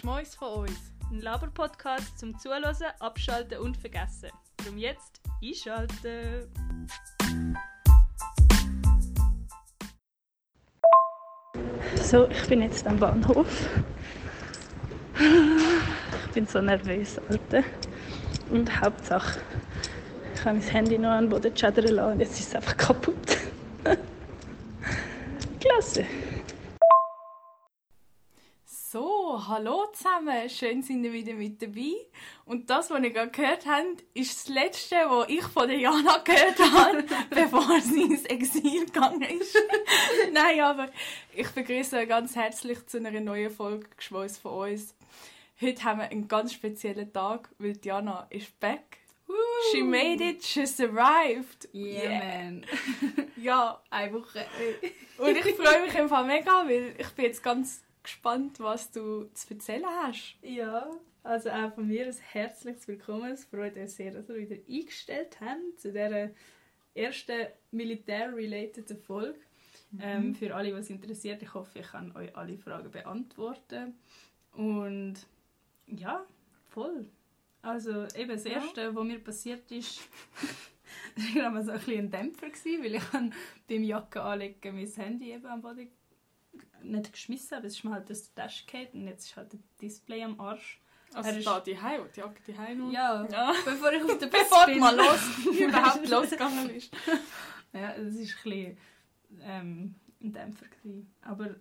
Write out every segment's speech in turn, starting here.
Geschmäus von uns. Ein Laber-Podcast zum Zuhören, Abschalten und Vergessen. Darum jetzt einschalten! So, ich bin jetzt am Bahnhof. Ich bin so nervös, Alter. Und Hauptsache, ich habe mein Handy noch an den Boden schädern lassen und jetzt ist es einfach kaputt. Klasse! So, hallo zusammen, schön sind ihr wieder mit dabei. Und das, was ihr gerade gehört habt, ist das Letzte, was ich von der Jana gehört habe, bevor sie ins Exil gegangen ist. Nein, aber ich begrüße euch ganz herzlich zu einer neuen Folge «Geschweiß von uns». Heute haben wir einen ganz speziellen Tag, weil Jana ist back. She made it, she survived. Yeah, man. Ja, Eine Woche. und ich freue mich einfach mega, weil ich bin jetzt ganz gespannt, was du zu erzählen hast. Ja, also auch von mir ein herzliches Willkommen. Es freut uns sehr, dass ihr wieder eingestellt habt zu dieser ersten militär-related Folge. Ähm, für alle, was interessiert, ich hoffe, ich kann euch alle Fragen beantworten. Und ja, voll. Also eben das Ja. Erste, was mir passiert ist, das war so ein, bisschen ein Dämpfer, gewesen, weil ich beim Jacke anlegen mein Handy eben am Boden nicht geschmissen, aber es ist mir halt aus der Tasche gefallen und jetzt ist halt das Display am Arsch. Also Er ist- da die Heim, die Jacke die Heim Ja, Ja. bevor ich auf der Bus Bevor bin. mal los, überhaupt losgegangen bist. Ja, das war ein bisschen ähm, ein Dämpfer. Gewesen. Aber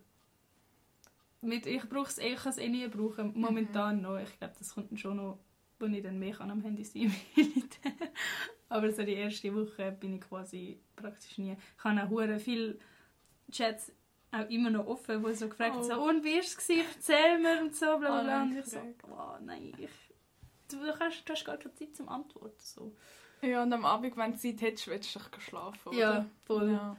mit, ich brauche es eh, ich kann es eh nie brauchen, momentan noch. Ich glaube, das kommt schon noch, wo ich dann mehr kann am Handy sein Militär. Aber so die erste Woche bin ich quasi praktisch nie. Ich habe auch viele Chats auch immer noch offen, wo so gefragt Oh. so, und wie war es? Erzähl mir und so, bla bla Oh, bla. nein, Und ich so, oh nein, ich, du, hast, du hast gar keine Zeit zum Antworten. So. Ja, und am Abend, wenn du Zeit hättest, willst du doch schlafen, oder? Ja, voll. Ja.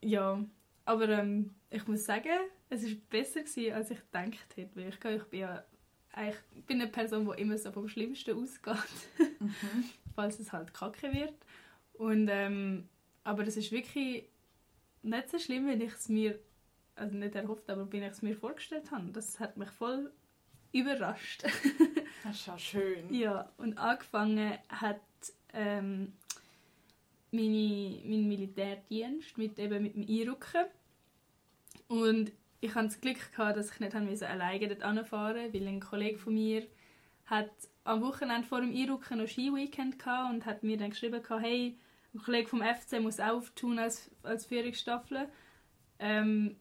Ja, aber ähm, ich muss sagen, es war besser, gewesen, als ich gedacht hätte. Weil ich, ich bin ja eigentlich, ich bin eine Person, die immer so vom Schlimmsten ausgeht, Mhm. falls es halt kacke wird. Und, ähm, aber es ist wirklich nicht so schlimm, wenn ich es mir, also nicht erhofft, aber wenn ich es mir vorgestellt habe. Das hat mich voll überrascht. Das ist ja schön. Ja, und angefangen hat ähm, meine, mein Militärdienst mit, eben mit dem Einrücken. Und ich hatte das Glück, gehabt, dass ich nicht alleine dort anfahren musste, weil ein Kollege von mir hat am Wochenende vor dem Einrücken noch Ski-Weekend gehabt und hat mir dann geschrieben, gehabt, hey, ein Kollege vom FC muss auch auftun als, als Führungsstaffel. Ähm,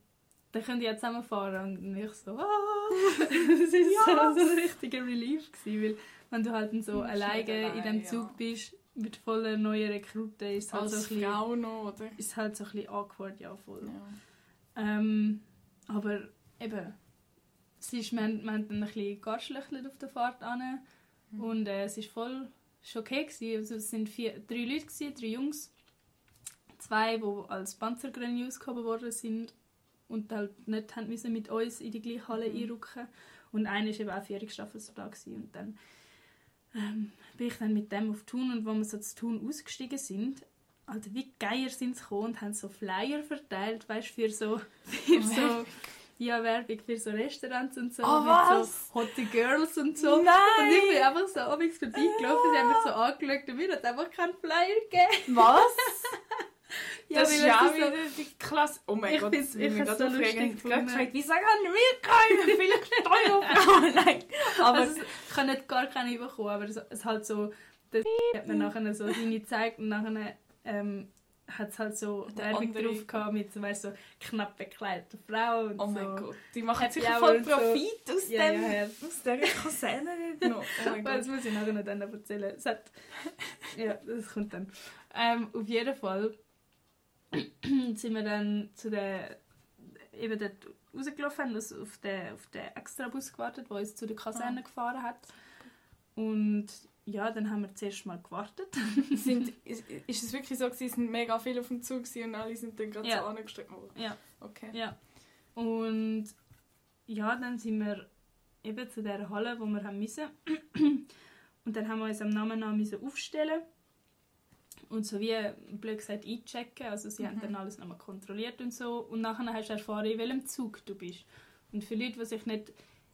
dann könnt ihr ja zusammenfahren. Und ich so, ah, das war so, so ein richtiger Relief. Gewesen, weil wenn du halt so alleine in allein, diesem ja. Zug bist, mit vollen neuen Rekruten, ist halt, so ein Als bisschen, Frau noch, oder? ist halt so ein bisschen awkward, ja voll. Ja. Ähm, aber eben, es ist, wir, haben, wir haben dann ein bisschen auf der Fahrt an Mhm. und äh, es war voll ist okay. Gewesen. Also, es waren vier, drei Leute, gewesen, drei Jungs. Zwei, die als Panzergrenadier ausgehoben worden sind und halt nicht haben müssen mit uns in die gleiche Halle Mhm. einrücken. Und einer war eben auch Vierungsstaffelsoldat. gewesen. Und dann ähm, bin ich dann mit dem auf Thun und als wir so zu Thun ausgestiegen sind, Alter, wie geil sind sie gekommen und haben so Flyer verteilt, weißt für so, für so ja, Werbung für so Restaurants und so, Oh, mit was? so Hotte Girls und so. Nein! Und ich bin einfach so abends vorbeigelaufen, sie haben mich so angeschaut und mir hat einfach keinen Flyer gegeben. Was? Ja, das ist es ja ist wieder die Klasse. Oh mein Ich Gott, ich bin gerade so aufregend. Ich habe gefragt, wie sagen wir keine? Vielleicht Steuerfrauen. Nein. Aber Also, ich habe nicht gar keine bekommen, aber so, es halt so, das hat mir nachher so seine gezeigt und nachher ähm, hat es halt so Der Werbung andere- drauf gehabt mit so, weißt, so knapp bekleideten Frau und oh so. mein Gott, die machen sicher Hour voll und so. Profit aus Ja, dem. ja, ja. Aus dieser Kaserne noch. Oh mein Weil Das Gott. muss ich nachher noch dann erzählen. Es hat, ja, das kommt dann. Ähm, auf jeden Fall sind wir dann zu der eben dort rausgelaufen, haben uns auf den, auf den Extrabus gewartet, der uns zu der Kaserne Ah. gefahren hat. Und ja, dann haben wir zuerst mal gewartet. Sind, ist, ist es wirklich so, gewesen, es sind mega viele auf dem Zug und alle sind dann gerade Ja. so angestreckt worden? Ja. Okay. Ja. Und ja, dann sind wir eben zu der Halle, wo wir haben müssen. Und dann haben wir uns am Namen müssen aufstellen und so wie blöd gesagt einchecken. Also sie haben Mhm. dann alles nochmal kontrolliert und so. Und nachher hast du erfahren, in welchem Zug du bist. Und für Leute, die sich nicht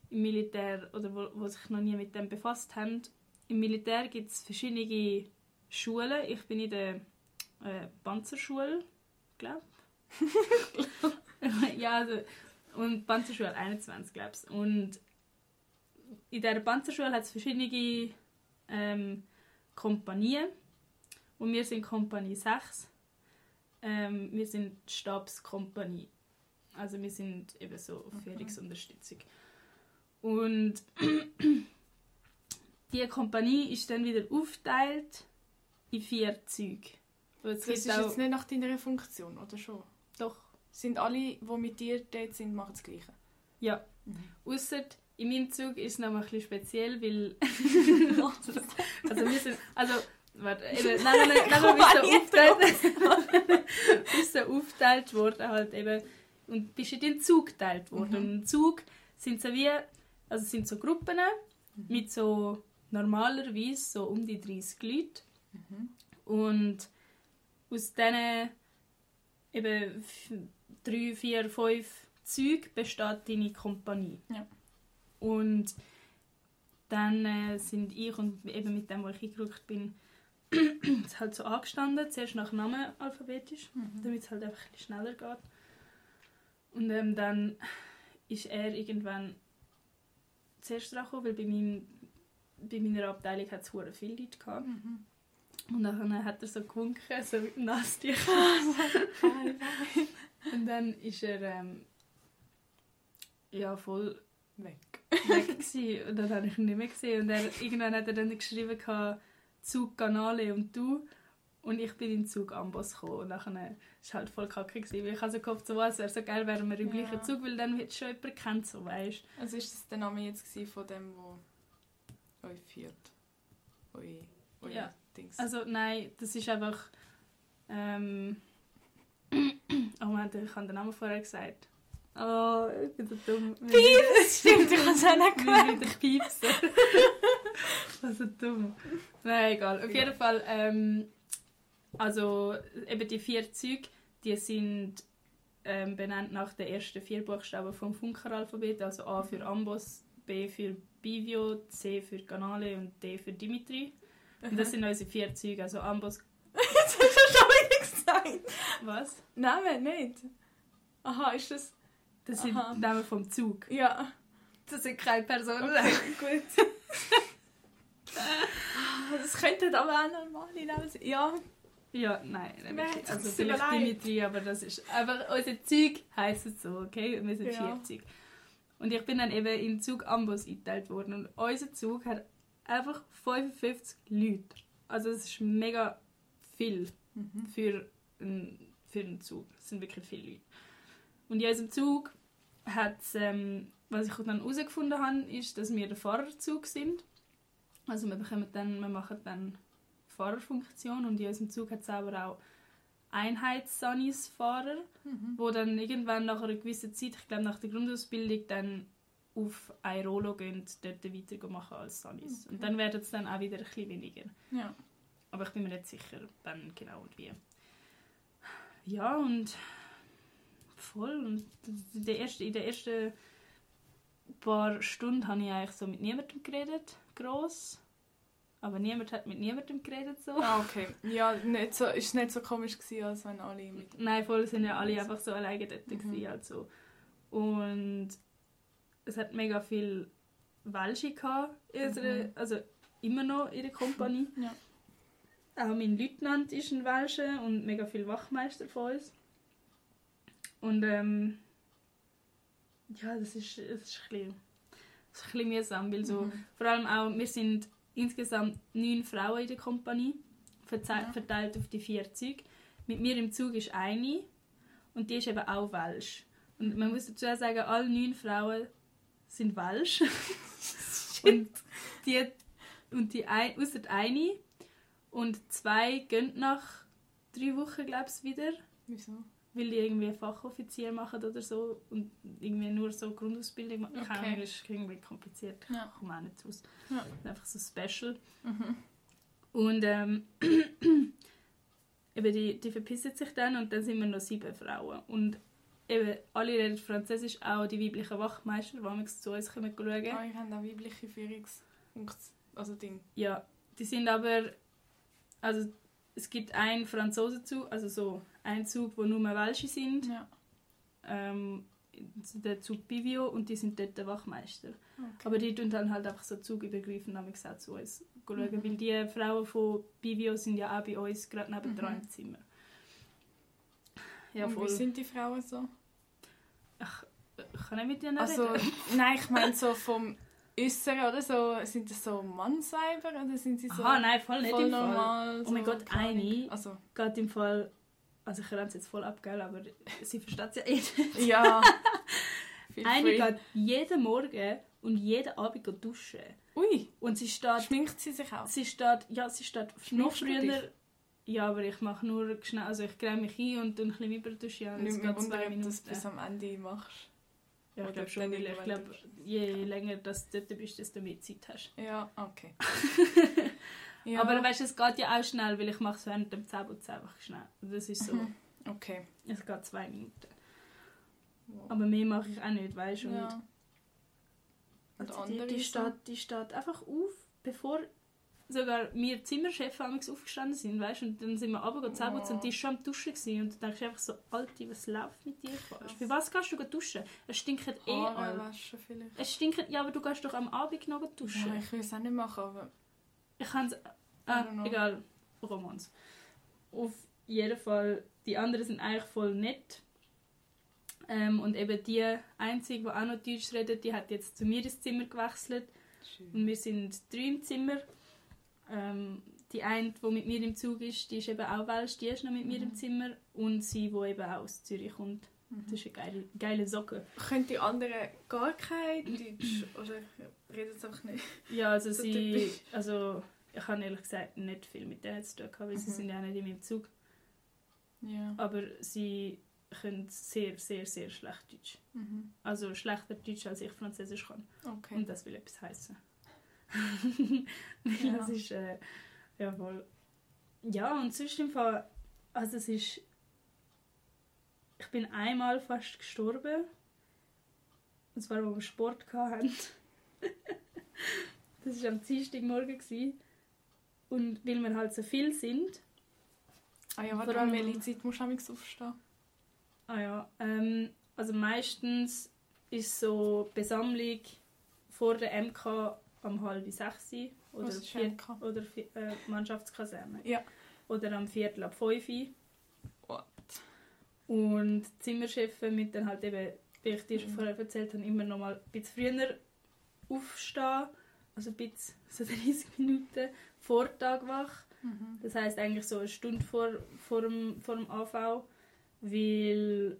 im Militär oder wo, wo sich noch nie mit dem befasst haben, im Militär gibt es verschiedene Schulen. Ich bin in der äh, Panzerschule, glaube Ja, also, und Panzerschule 21, glaube ich. Und in dieser Panzerschule hat es verschiedene ähm, Kompanien. Und wir sind Kompanie 6. Ähm, wir sind Stabskompanie. Also wir sind eben so Führungsunterstützung. Und die Kompanie ist dann wieder aufgeteilt in vier Züge. Es Das ist jetzt nicht nach deiner Funktion, oder schon? Doch, Sind alle, die mit dir dort sind, machen das Gleiche? ja. Mhm. Ausser in meinem Zug ist es noch mal ein bisschen speziell, weil... also wir sind... Also, warte, eben, nein, nein, nein, nein, sind so aufgeteilt, sind so aufgeteilt worden halt eben und bist in den Zug geteilt worden. Mhm. Und im Zug sind so wie... Also es sind so Gruppen Mhm. mit so normalerweise so um die 30 Leute. Mhm. Und aus diesen eben drei, vier, fünf Zügen besteht deine Kompanie. Ja. Und dann äh, sind ich und eben mit dem, wo ich eingerückt bin, es halt so angestanden, zuerst nach Namen alphabetisch, damit es halt einfach ein bisschen schneller geht. Und ähm, dann ist er irgendwann zuerst dran gekommen, weil bei, meinem, bei meiner Abteilung hat es viele Leute gehabt. Mhm. Und dann hat er so gewunken, so mit bye. Und dann ist er ähm, ja, voll Weg. weg gewesen. Und dann habe ich ihn nicht mehr gesehen. Und er, irgendwann hat er dann geschrieben, gehabt, Zug Canale und du. Und ich bin in Zug Amboss gekommen. Und dann war es halt voll kacke. Gewesen, weil ich habe so gehofft, so, was, wäre so geil, wären wir im Ja. gleichen Zug, weil dann wird schon jemand kennt, so weißt Also ist das der Name jetzt von dem, wo euch führt? Euer, euer Ja. Dings. Also nein, das ist einfach... Ähm, oh Moment, ich habe den Namen vorher gesagt. Oh, ich bin so dumm. Piepst! Stimmt, ich habe es auch nicht gemerkt. wieder piepsen. Was so dumm. Nein, egal. Auf jeden Fall, ähm, also eben die vier Züge, die sind ähm, benannt nach den ersten vier Buchstaben vom Funkeralphabet, also A für Amboss, B für Bivio, C für Canale und D für Dimitri. Und das sind unsere vier Züge, also Amboss... Jetzt hast du schon wieder gesagt. Was? Nein, nicht. Aha, ist das... Das sind Aha. die Namen vom Zug. Ja. Das sind keine Personen. Okay, gut. Ah, das könnten aber auch normale Namen sein. Ja, Ja, nein, Nein, wirklich. es Also vielleicht. Dimitri, aber das ist einfach, unser Zeug heisst es so, okay? Wir sind Ja. vier Züge. Und ich bin dann eben in den Zug Ambos eingeteilt worden und unser Zug hat einfach 55 Leute. Also das ist mega viel Mhm. für einen, für einen Zug. Das sind wirklich viele Leute. Und in unserem Zug hat ähm, was ich dann herausgefunden habe, ist, dass wir der Fahrerzug sind. Also wir, bekommen dann, wir machen dann Fahrerfunktion und in unserem Zug hat es aber auch Einheitssanis-Fahrer, Mhm. wo dann irgendwann nach einer gewissen Zeit, ich glaube nach der Grundausbildung, dann auf Airolo gehen, dort weiter machen als Sanis. Okay. Und dann werden es dann auch wieder ein bisschen weniger. Ja. Aber ich bin mir nicht sicher, wann genau und wie. Ja, und voll. Und in der ersten, in den ersten paar Stunden habe ich eigentlich so mit niemandem geredet, gross. Aber niemand hat mit niemandem geredet so. Ah, okay. Ja, nicht so, ist nicht so komisch gewesen, als wenn alle mit... Nein, voll sind ja alle einfach so alleine dort Mhm. gewesen, halt so. Und es hat mega viel Welsche gehabt, Mhm. also immer noch in der Kompanie. Ja. Auch mein Leutnant ist ein Welsche und mega viel Wachmeister von uns. Und ähm, ja, das ist, das ist ein bisschen, das ist ein bisschen mühsam, weil so, Mhm. vor allem auch, wir sind insgesamt neun Frauen in der Kompanie, verteilt auf die vier Züge. Mit mir im Zug ist eine und die ist eben auch Welsch. Und man muss dazu sagen, alle neun Frauen sind Welsch. und die, und die ein, ausser die eine und zwei gehen nach drei Wochen, glaube ich, wieder, Wieso? Weil die irgendwie Fachoffizier machen oder so und irgendwie nur so Grundausbildung machen. Okay. Das ist irgendwie kompliziert. Ja. Ich komme auch nicht aus. Ja. Einfach so special. Mhm. Und ähm, eben die, die verpissen sich dann und dann sind wir noch sieben Frauen. Und eben, alle reden Französisch, auch die weiblichen Wachmeister, die manchmal zu uns kommen schauen. Ah, ich habe auch weibliche Führungs... Also Ding. Ja, die sind aber, also es gibt einen Franzosenzug, also so einen Zug, wo nur Welsche sind, Ja. ähm, der Zug Bivio und die sind dort der Wachmeister. Okay. Aber die tun dann halt einfach so zugübergreifend auch zu uns schauen, Mhm. weil die Frauen von Bivio sind ja auch bei uns gerade neben Mhm. im Zimmer. Ja, Und voll. wie sind die Frauen so? Ach, ich kann nicht mit denen Also, reden. nein, ich meine so vom Äußeren oder so. Sind das so Mannsweiber oder sind sie so Aha, nein, voll nicht voll im Fall. normal? Oh mein so, Gott, eine- Also, Geht im Fall, also ich renne es jetzt voll ab, gell, aber sie versteht es ja eh nicht. ja. Eine free. geht jeden Morgen und jeden Abend duschen. Ui, Und sie steht, schminkt sie sich auch? sie steht, ja, sie steht noch Schminkst früher. dich? Ja, aber ich mache nur schnell, also ich creme mich ein und dann ein bisschen überduschen. Ja, Nicht mehr wundern, ob du das bis am Ende machst. Ja, ich glaube schon, weil ich glaube, je länger du dort bist, desto mehr Zeit hast. Ja, okay. ja, Aber weißt du, es geht ja auch schnell, weil ich mache es während dem Zähneputzen einfach schnell. Das ist so, Mhm. okay. es geht zwei Minuten. Wow. Aber mehr mache ich auch nicht, weißt du. Ja. Und Also die, die, steht, die steht einfach auf, bevor sogar wir Zimmerchefs amigs aufgestanden sind, weißt du, und dann sind wir runtergegangen Zähneputzen Oh. und die war schon am Duschen gewesen. und du denkst einfach so, Alte, was läuft mit dir falsch? Für was gehst du duschen? Es stinkt eh Haare waschen vielleicht. Es stinkt, ja, aber du gehst doch am Abend noch duschen. Ja, ich will es auch nicht machen, aber... Ich kann es, know. egal, Romans. Auf jeden Fall, die anderen sind eigentlich voll nett. Ähm, und eben die Einzige, die auch noch Deutsch redet, die hat jetzt zu mir ins Zimmer gewechselt. Und wir sind drei im Zimmer. Ähm, die eine, die mit mir im Zug ist, die ist eben auch Welsch, die ist noch mit mir Mhm. im Zimmer. Und sie, die eben auch aus Zürich kommt. Mhm. Das ist eine geile, geile Socke. Können die anderen gar kein Deutsch? Oder reden sie einfach nicht? Ja, also So sie... typisch. Also ich habe ehrlich gesagt nicht viel mit denen zu tun gehabt, weil sie Mhm. sind ja auch nicht in meinem Zug. Ja. Aber sie können sehr, sehr, sehr schlecht Deutsch. Mhm. Also schlechter Deutsch, als ich Französisch kann. Okay. Und das will etwas heißen. Ja. Das ist äh, ja voll. Ja, und sonst im Fall, also es ist. Ich bin einmal fast gestorben. Und zwar, wo wir Sport hatten. das war am Dienstagmorgen. gewesen. Und weil wir halt so viel sind, Ah ja, warte, um welche Zeit musst du aufstehen? Ah ja, ähm, also meistens ist so Besammlung vor der MK am halb sechs oder, vier, oder äh, Mannschaftskaserne. Ja. Oder am Viertel ab fünf. What? Und die Zimmerchefin mit dann halt eben, wie ich dir schon Mhm. vorher erzählt habe, immer noch mal ein bisschen früher aufstehen. Also ein bisschen, so 30 Minuten vor Tagwach. Mhm. Das heißt eigentlich so eine Stunde vor, vor, dem, vor dem AV, weil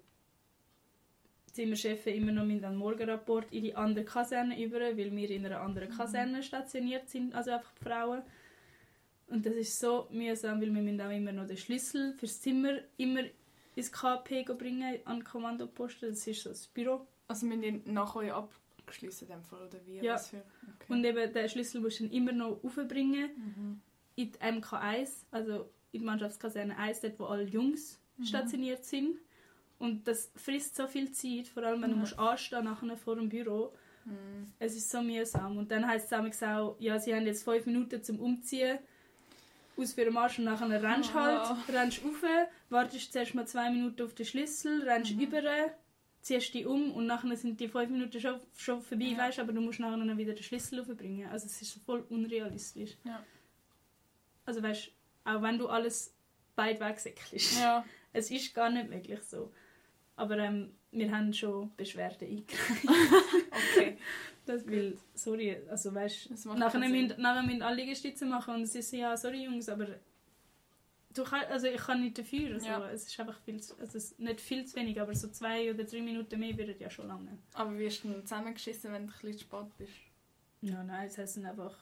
Zimmerchefin immer noch mit einem Morgenrapport in die andere Kaserne über, weil wir in einer anderen Mhm. Kaserne stationiert sind, also einfach die Frauen. Und das ist so mühsam, weil wir müssen auch immer noch den Schlüssel fürs Zimmer immer ins KP bringen, an den Kommandoposten. Das ist so das Büro. Also wir haben nach euch abgeschlossen in dem Fall, oder wie? Ja. Okay. Und eben den Schlüssel musst du dann immer noch aufbringen Mhm. in die MK1, also in die Mannschaftskaserne 1, dort wo alle Jungs Mhm. stationiert sind. Und das frisst so viel Zeit, vor allem wenn du Mhm. musst anstehen nachher vor dem Büro. Mhm. Es ist so mühsam. Und dann heisst es auch, ja, sie haben jetzt fünf Minuten zum Umziehen, aus für den Marsch und nachher rennst du halt, Ah. rennst rauf, wartest zuerst mal zwei Minuten auf den Schlüssel, rennst Mhm. über, ziehst dich um und nachher sind die fünf Minuten schon, schon vorbei, Ja. weißt, aber du musst nachher noch wieder den Schlüssel aufbringen. Also es ist voll unrealistisch. Ja. Also weißt, auch wenn du alles beid wegsäckelst. Ja. Es ist gar nicht möglich so. Aber ähm, wir haben schon Beschwerden eingereicht. Okay. Das will, sorry, also weißt macht nachher müssen, nachher müssen alle Liegestütze machen und ist so, ja, sorry Jungs, aber du kann, also ich kann nicht dafür. Also, Ja. Es ist einfach viel zu, also es, nicht viel zu wenig, aber so zwei oder drei Minuten mehr würden ja schon lange. Aber wirst du dann zusammengeschissen, wenn du ein bisschen zu spät bist? Ja, nein, es heisst einfach,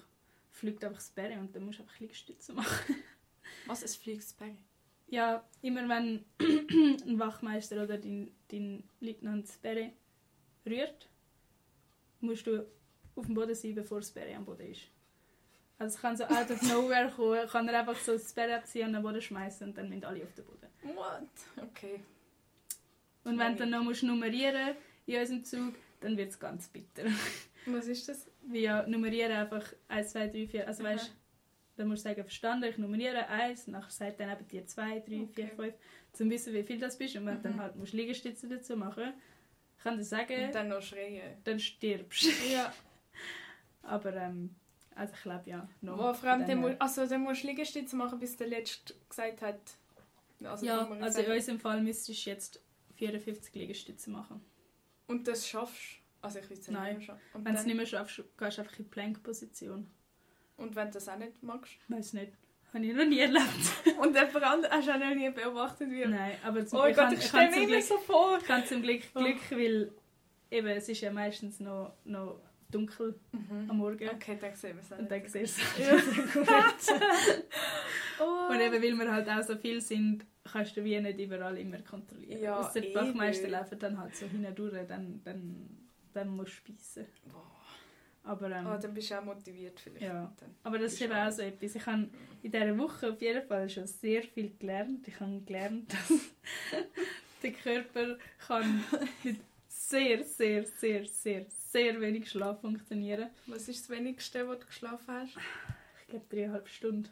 fliegt einfach das Bären und dann musst du einfach Liegestütze machen. Was, es fliegt das Berg? Ja, immer wenn ein Wachmeister oder dein, dein Leutnant das Bären rührt, musst du auf dem Boden sein, bevor das Bären am Boden ist. Also es kann so out of nowhere kommen, kann er einfach so das Bären abziehen und den Boden schmeißen und dann müssen alle auf den Boden. What? Okay. Und wenn du dann noch musst nummerieren in unserem Zug, dann wird es ganz bitter. Was ist das? Wie ja, nummerieren einfach 1, 2, 3, 4. Also weißt dann musst du sagen, verstanden, ich nummeriere 1, nachher sagt dann eben dir 2, 3, 4, Okay. 5, zum wissen, wie viel das bist. Und wenn du dann Mhm. halt musst Liegestütze dazu machen kann dir sagen, Und dann noch schreien. dann stirbst du. Ja. Aber ähm, also ich glaube ja. noch Wo, vor allem, dann, her. also, dann musst du Liegestütze machen, bis der Letzte gesagt hat. Also, ja, also in gesagt. unserem Fall müsstest du jetzt 54 Liegestütze machen. Und das schaffst du? Also ich weiß Nein. nicht mehr. Und, Wenn du es dann, nicht mehr schaffst, gehst du einfach in die Plank-Position. Und wenn du das auch nicht magst? Weiß nicht. Habe ich noch nie erlebt. Und jemand anderes hast du auch noch nie beobachtet, wie... Nein, aber zum, Oh ich Gott, kann, ich stelle mir immer so vor. ich kann zum Glück Oh. Glück, weil eben, es ist ja meistens noch, noch dunkel am Mhm. Morgen. Okay, dann sehen wir es Und dann siehst du es. Oh. Und eben, weil wir halt auch so viel sind, kannst du wie nicht überall immer kontrollieren. Ja, Ausser die Bachmeister nicht. laufen dann halt so hindurch, dann, dann, dann musst du speissen. Boah. Aber, ähm, Ah, dann bist du auch motiviert vielleicht. Ja. Aber das ist eben auch so etwas. Ich habe in dieser Woche auf jeden Fall schon sehr viel gelernt. Ich habe gelernt, dass der Körper kann mit sehr, sehr, sehr, sehr, sehr wenig Schlaf funktionieren Was ist das Wenigste, was du geschlafen hast? Ich glaube dreieinhalb Stunden.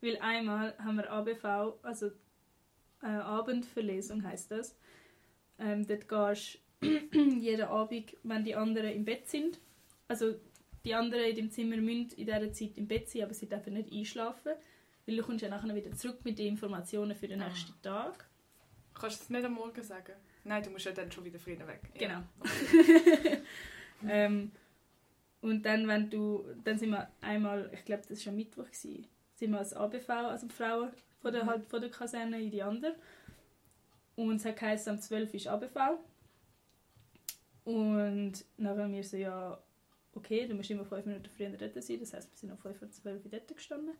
Weil einmal haben wir ABV, also äh, Abendverlesung heißt das. Ähm, dort gehst du jeden Abend, wenn die anderen im Bett sind. Also die anderen in dem Zimmer müssen in dieser Zeit im Bett sein, aber sie dürfen nicht einschlafen. Weil du kommst ja nachher wieder zurück mit den Informationen für den Ah. nächsten Tag. Kannst du es nicht am Morgen sagen? Nein, du musst ja dann schon wieder Frieden weg. Genau. Ja. Ähm, und dann, wenn du, dann sind wir einmal, ich glaube, das war am Mittwoch, gewesen, sind wir als ABV, also Frauen von der, Mhm. halt von der Kaserne in die andere. Und es hat geheißen, am 12 Uhr ist ABV. Und dann haben wir so, ja, okay, du musst immer 5 Minuten früher dort sein, das heisst, wir sind um 5 vor 12 Uhr dort gestanden.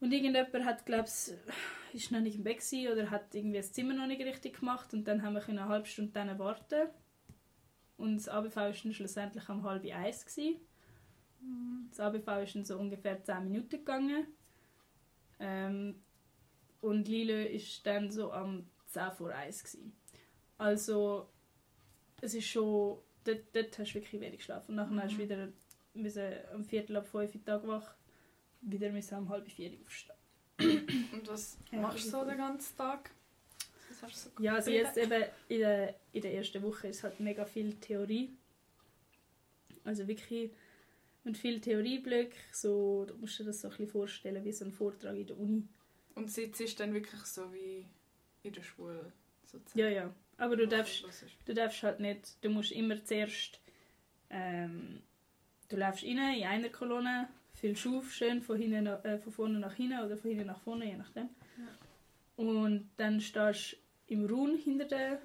Und irgendjemand hat, glaube ich, ist noch nicht im Bett gewesen oder hat irgendwie das Zimmer noch nicht richtig gemacht und dann haben wir eine halbe Stunde dann warten. Und das ABV war dann schlussendlich um halb eins. Gewesen. Das ABV ist dann so ungefähr 10 Minuten gegangen. Ähm, und Lilo ist dann so am 10 vor 1. Gewesen. Also, es ist schon... Dort, dort hast du wirklich wenig geschlafen. Und nachher hast du wieder müssen am Viertel ab 5 Uhr Tag wach, wieder müssen am halb 4 Uhr aufstehen. Und was machst du so ist den ganzen Tag? So Ja, also jetzt eben in der, in der ersten Woche ist halt mega viel Theorie. Also wirklich und viel Theorieblöcke. So, du musst dir das so ein bisschen vorstellen wie so ein Vortrag in der Uni. Und sitzt ist dann wirklich so wie in der Schule sozusagen. Ja, ja. Aber du darfst, du darfst halt nicht, du musst immer zuerst, ähm, du läufst rein in einer Kolonne, füllst auf, schön von, hinten, äh, von vorne nach hinten oder von hinten nach vorne, je nachdem. Und dann stehst du im Raum hinter, der,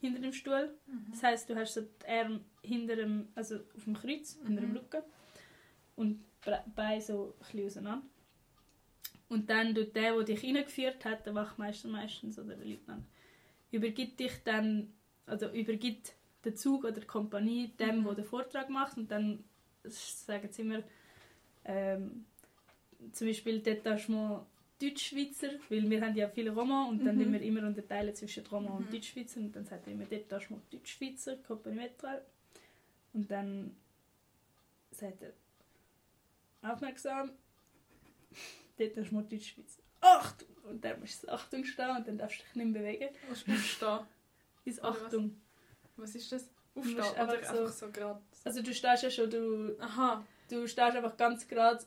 hinter dem Stuhl. Das heisst, du hast so die Arme hinter dem, also auf dem Kreuz, hinter dem Mhm. Rücken und die Beine so ein auseinander. Und dann tut der, der dich reingeführt hat, der Wachmeister meistens oder der Leutnant, übergibt dich dann, also übergibt den Zug oder die Kompanie dem, Mhm. der den Vortrag macht und dann sagen sie immer, ähm, zum Beispiel Detachement Deutschschweizer, weil wir haben ja viele Roma und dann Mhm. wir immer unterteilen zwischen Roma und Mhm. Deutschschweizer und dann sagt er immer Detachement Deutschschweizer, Kompanie Metral und dann sagt er aufmerksam Detachement Deutschschweizer Achtung! Und dann musst du Achtung stehen und dann darfst du dich nicht mehr bewegen. Was musst du da? Bis Oder was? Achtung. Was ist das? Aufstehen oder einfach so- einfach so gerade? Also du stehst ja schon, du, Aha. du stehst einfach ganz gerade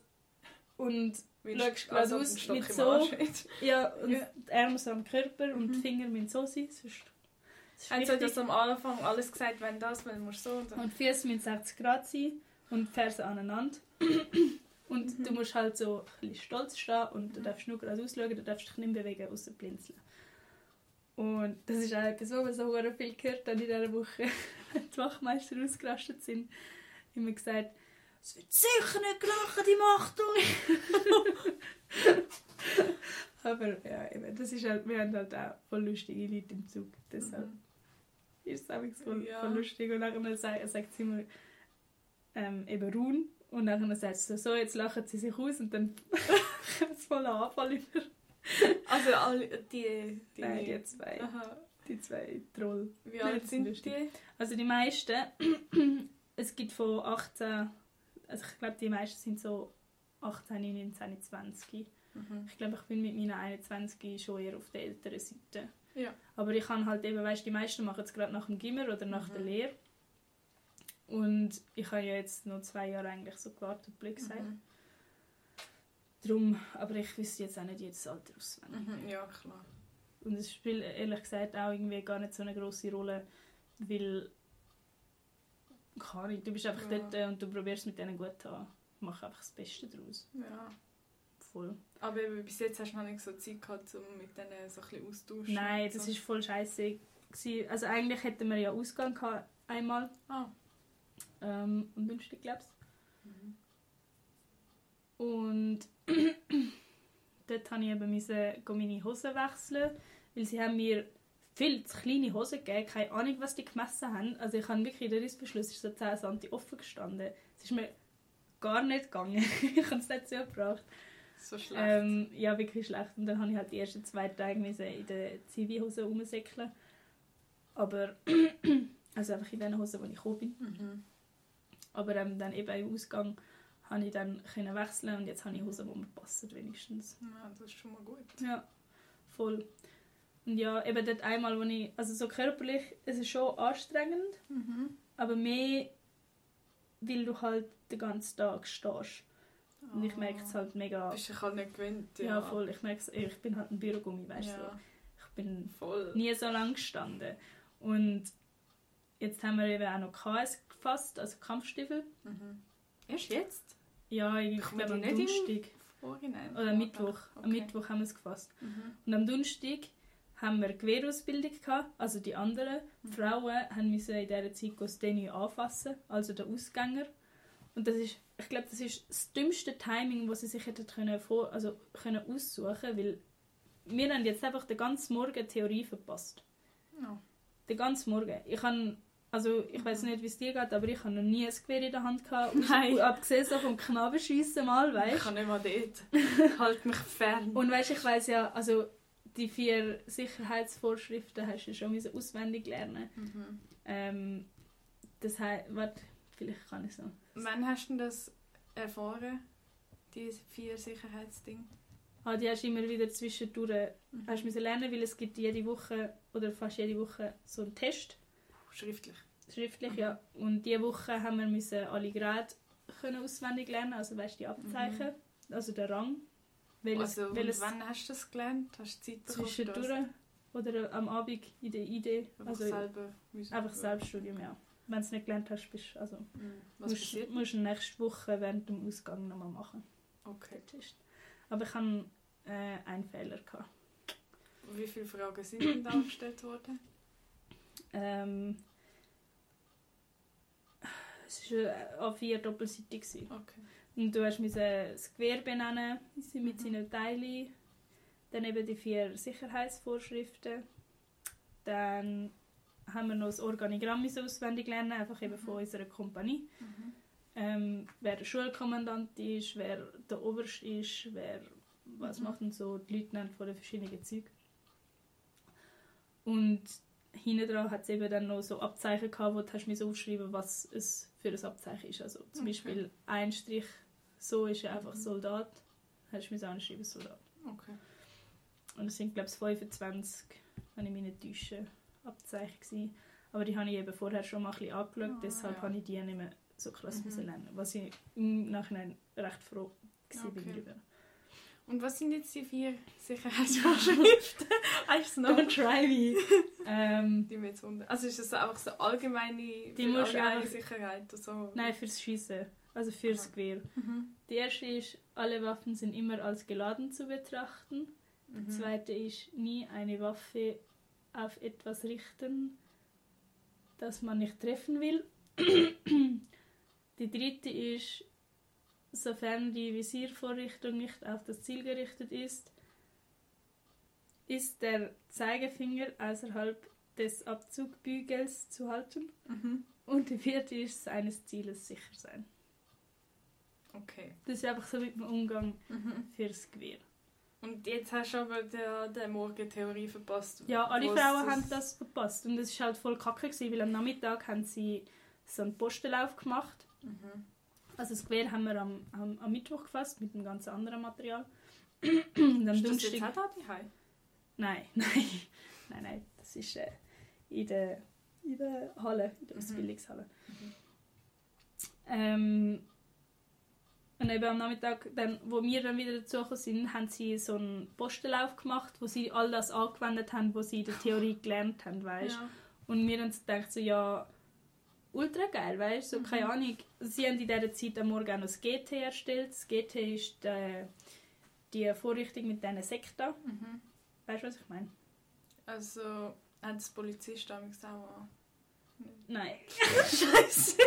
und Schaust also geradeaus ein Stock mit so- hat. Ja, und Ja. die Arme so am Körper und Mhm. die Finger müssen so sein. Sonst sie wichtig. das am Anfang alles gesagt, wenn das, wenn musst du so und? Und die Füße müssen 60 Grad sein und die Fersen aneinander. Und Mhm. du musst halt so ein bisschen stolz stehen und du darfst nur gerade ausschauen, du darfst dich nicht bewegen, außer blinzeln. Und das ist auch etwas, was wir so viel gehört haben in dieser Woche. Die Wachmeister ausgerastet sind, wir gesagt, es wird sicher nicht gelachen, die Machtung! Aber ja, eben, das ist halt, wir haben halt auch voll lustige Leute im Zug. Deshalb Mhm. ist es einfach voll, Ja. voll lustig. Und dann sagt, sagt sie immer ähm, eben Ruhen. Und dann sagt sie so, so, jetzt lachen sie sich aus und dann kommt es voll Anfall über. Also alle die, die Nein, die zwei. Aha. Die zwei Troll. Wie alt das sind die? Also die meisten, es gibt von 18, also ich glaube die meisten sind so 18, 19, 20. Mhm. Ich glaube, ich bin mit meinen 21 schon eher auf der älteren Seite. Ja. Aber ich kann halt eben, weißt, die meisten machen es gerade nach dem Gimmer oder nach Mhm. der Lehre. Und ich habe ja jetzt noch zwei Jahre eigentlich so gewartet, blöd gesagt. Mhm. Drum, aber ich wüsste jetzt auch nicht jedes Alter auswendig. Mhm. Ja, klar. Und es spielt ehrlich gesagt auch irgendwie gar nicht so eine große Rolle, weil keine du bist einfach Ja. dort und du probierst mit denen gut haben. Mach einfach das Beste daraus. Ja. Voll. Aber bis jetzt hast du noch nicht so Zeit gehabt, um mit denen so ein bisschen austauschen. Nein, das so. ist voll scheiße. Also eigentlich hätten wir ja Ausgang gehabt, einmal. Ah. Ähm, Donnerstag, glaube ich. Mhm. Und dort musste ich eben müssen meine Hosen wechseln, weil sie haben mir viel zu kleine Hosen gegeben. Keine Ahnung, was die gemessen haben. Also ich habe wirklich, der Rissbeschluss ist so 10 cm offen gestanden. Es ist mir gar nicht gegangen. ich habe es nicht so gebracht. So schlecht. Ähm, ja, wirklich schlecht. Und dann habe ich halt die ersten zwei Tage in den Zivilhosen rumsäckeln. Aber, also einfach in den Hosen, wo ich gekommen bin. Mhm. Aber ähm, dann eben im Ausgang konnte ich dann können wechseln und jetzt habe ich Hosen, die mir passen wenigstens. Ja, das ist schon mal gut. Ja, voll. Und ja, eben dort einmal, wo ich, also so körperlich, es ist schon anstrengend, Mhm. aber mehr, weil du halt den ganzen Tag stehst. Und ich merke es halt mega. Bist du halt nicht gewöhnt. Ja, voll. Ich merke ich bin halt ein Bürogummi, weißt du. Ja, Ich bin voll. nie so lang gestanden. Und jetzt haben wir eben auch noch KS gefasst, also Kampfstiefel. Mhm. Erst jetzt? Ja, ich die glaube am Donnerstag. Oder Mittwoch. Am Okay. Mittwoch haben wir es gefasst. Mhm. Und am Donnerstag haben wir Gewehrausbildung gehabt. Also die anderen Mhm. Frauen haben müssen in dieser Zeit das Tenue anfassen, also der Ausgänger. Und das ist, ich glaube, das ist das dümmste Timing, das sie sich hätten können, vor, also können aussuchen weil wir haben jetzt einfach den ganzen Morgen Theorie verpasst. Ja. Den ganzen Morgen. Ich habe, also ich weiß nicht, wie es dir geht, aber ich habe noch nie ein Gewehr in der Hand gehabt. Nein. Abgesehen so vom Knabenschiessen mal, Ich weißt kann nicht mal dort. halt mich fern. Und weißt, ich weiß ja, also die vier Sicherheitsvorschriften hast du schon müssen auswendig lernen. Mhm. Ähm, das heißt, warte, vielleicht kann ich so. Wann hast du denn das erfahren? Die vier Sicherheitsdinge? Ah, die hast du immer wieder zwischendurch Mhm. hast lernen, weil es gibt jede Woche oder fast jede Woche so einen Test, Schriftlich. schriftlich, Mhm. ja. Und diese Woche haben wir müssen alle Grade können auswendig lernen, also weißt die Abzeichen, also der Rang. Welches, also, welches wann hast du das gelernt? Hast du Zeit bekommen zwischendurch oder am Abend in der Idee. Einfach Also selber einfach. Selbststudium, ja. Wenn du es nicht gelernt hast, bist also Mhm. Was musst, passiert? musst du nächste Woche während dem Ausgang nochmal machen. Okay. Aber ich hatte äh, einen Fehler. Gehabt. Wie viele Fragen sind denn da gestellt worden? Ähm, es war A4 doppelseitig. gewesen. Okay. Und du hast müssen das Gewehr benennen mit Mhm. seinen Teilen. Dann eben die vier Sicherheitsvorschriften. Dann haben wir noch das Organigramm auswendig lernen, einfach eben von Mhm. unserer Kompanie. Mhm. Ähm, wer der Schulkommandant ist, wer der Oberst ist, wer was Mhm. macht und so die Leute von den verschiedenen Zügen. Und hinten dran hat es eben dann noch so Abzeichen gehabt, wo du hast mir aufschreiben was es für ein Abzeichen ist. Also zum Okay. Beispiel ein Strich, so ist er einfach Mhm. Soldat, hast du mir anschreiben Soldat. Okay. Und es sind glaube ich 25, wenn ich mich nicht täusche, Abzeichen gewesen. Aber die habe ich eben vorher schon mal ein bisschen angeschaut, Ah, deshalb ja. habe ich die nicht mehr so krass Mhm. lernen was ich im Nachhinein recht froh bin Okay. darüber. Und was sind jetzt die vier Sicherheitsvorschriften? Weißt du noch? Don't try me! ähm, Die mir jetzt wundern. Also ist das einfach so allgemeine, Die musst allgemeine einfach- Sicherheit oder so? nein, fürs Schießen, also fürs Aha. Gewehr. Mhm. Die erste ist, alle Waffen sind immer als geladen zu betrachten. Die Mhm. zweite ist, nie eine Waffe auf etwas richten, das man nicht treffen will. Die dritte ist, sofern die Visiervorrichtung nicht auf das Ziel gerichtet ist, ist der Zeigefinger außerhalb des Abzugbügels zu halten. Mhm. Und die vierte ist, seines Zieles sicher sein. Okay. Das ist einfach so mit dem Umgang Mhm. fürs Gewehr. Und jetzt hast du aber der, der Morgentheorie verpasst. Ja, alle Frauen haben das verpasst. Und es war halt voll kacke, gewesen, weil am Nachmittag haben sie so einen Postenlauf gemacht. Mhm. Also das Gewehr haben wir am, am, am Mittwoch gefasst mit einem ganz anderen Material. Und am Ist das jetzt auch da daheim? Nein, nein, nein, nein. Das ist äh, in, der, in der Halle, in der Mhm. Ausbildungshalle. Ähm, und eben am Nachmittag, dann, wo wir dann wieder dazugekommen sind, haben sie so einen Postenlauf gemacht, wo sie all das angewendet haben, was sie in der Theorie gelernt haben, weißt? Ja. Und wir haben gedacht, so, ja, ultra geil, weißt so, keine Ahnung. Sie haben in dieser Zeit am Morgen auch noch das GT erstellt. Das GT ist die, die Vorrichtung mit diesen Sekten. Mhm. Weißt du, was ich meine? Also hat das Polizist damals auch. Nein. Scheiße.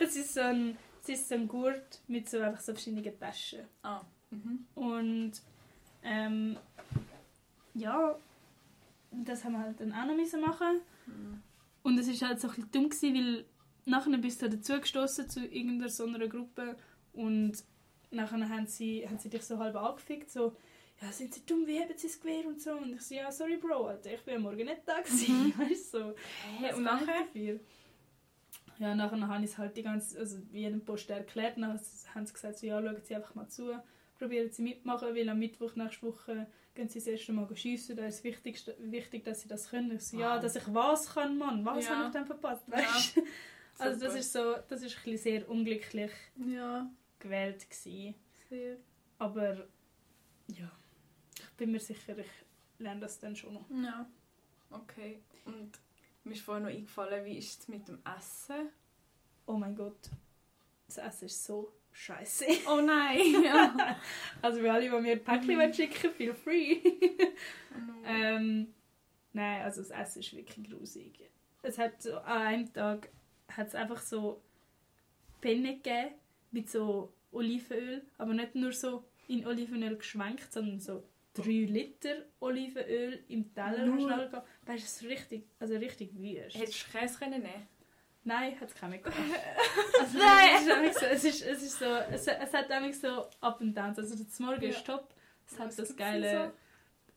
Es ist so ein, es ist so ein Gurt mit so einfach so verschiedenen Taschen. Ah. Mhm. Und ähm, ja, das haben wir halt dann auch noch müssen machen. Mhm. Und es war halt so ein bisschen dumm, gewesen, weil nachher bist du dazugestoßen zu irgendeiner so einer Gruppe und nachher haben sie, haben sie dich so halb angefickt, so «Ja, sind sie dumm, wie haben sie das Gewehr?» und so. Und ich so «Ja, sorry Bro, Alter, ich bin am Morgen nicht da gewesen.» Weißt du, so. Hey, und nachher? dafür? Ja, nachher habe ich es halt die ganze, also wie jedem Post erklärt, dann haben sie gesagt, so, ja, schauen Sie einfach mal zu, probieren Sie mitmachen, weil am Mittwoch nächste Woche gehen Sie das erste Mal schiessen, da ist es wichtig, wichtig, dass Sie das können. Ich so, ja, dass ich was kann, Mann, was Ja. habe ich denn verpasst, Ja. weißt du? Also das ist so, das ist ein sehr unglücklich Ja, gewählt gewesen. sehr. aber ja, ich bin mir sicher, ich lerne das dann schon noch. Ja. Okay. Und mir ist vorhin noch eingefallen, wie ist es mit dem Essen? Oh mein Gott, das Essen ist so scheiße. Oh nein! ja. Also für alle, die mir ein Päckchen Mhm. schicken feel free. Oh no. ähm, nein, also das Essen ist wirklich grusig. Es hat so, an einem Tag hat es einfach so Penne gegeben mit so Olivenöl, aber nicht nur so in Olivenöl geschwenkt, sondern so 3 Liter Olivenöl im Teller. Nur- hast du. Weißt du, es ist richtig, also richtig wüst. Hättest du Käse können nehmen Nein, hat es keine mehr gehabt. Also, Nein. Es ist, so, es, ist, es ist so, es, es hat nämlich so Up and Downs. Also das Morgen Ja. ist top. Es hat Was das geile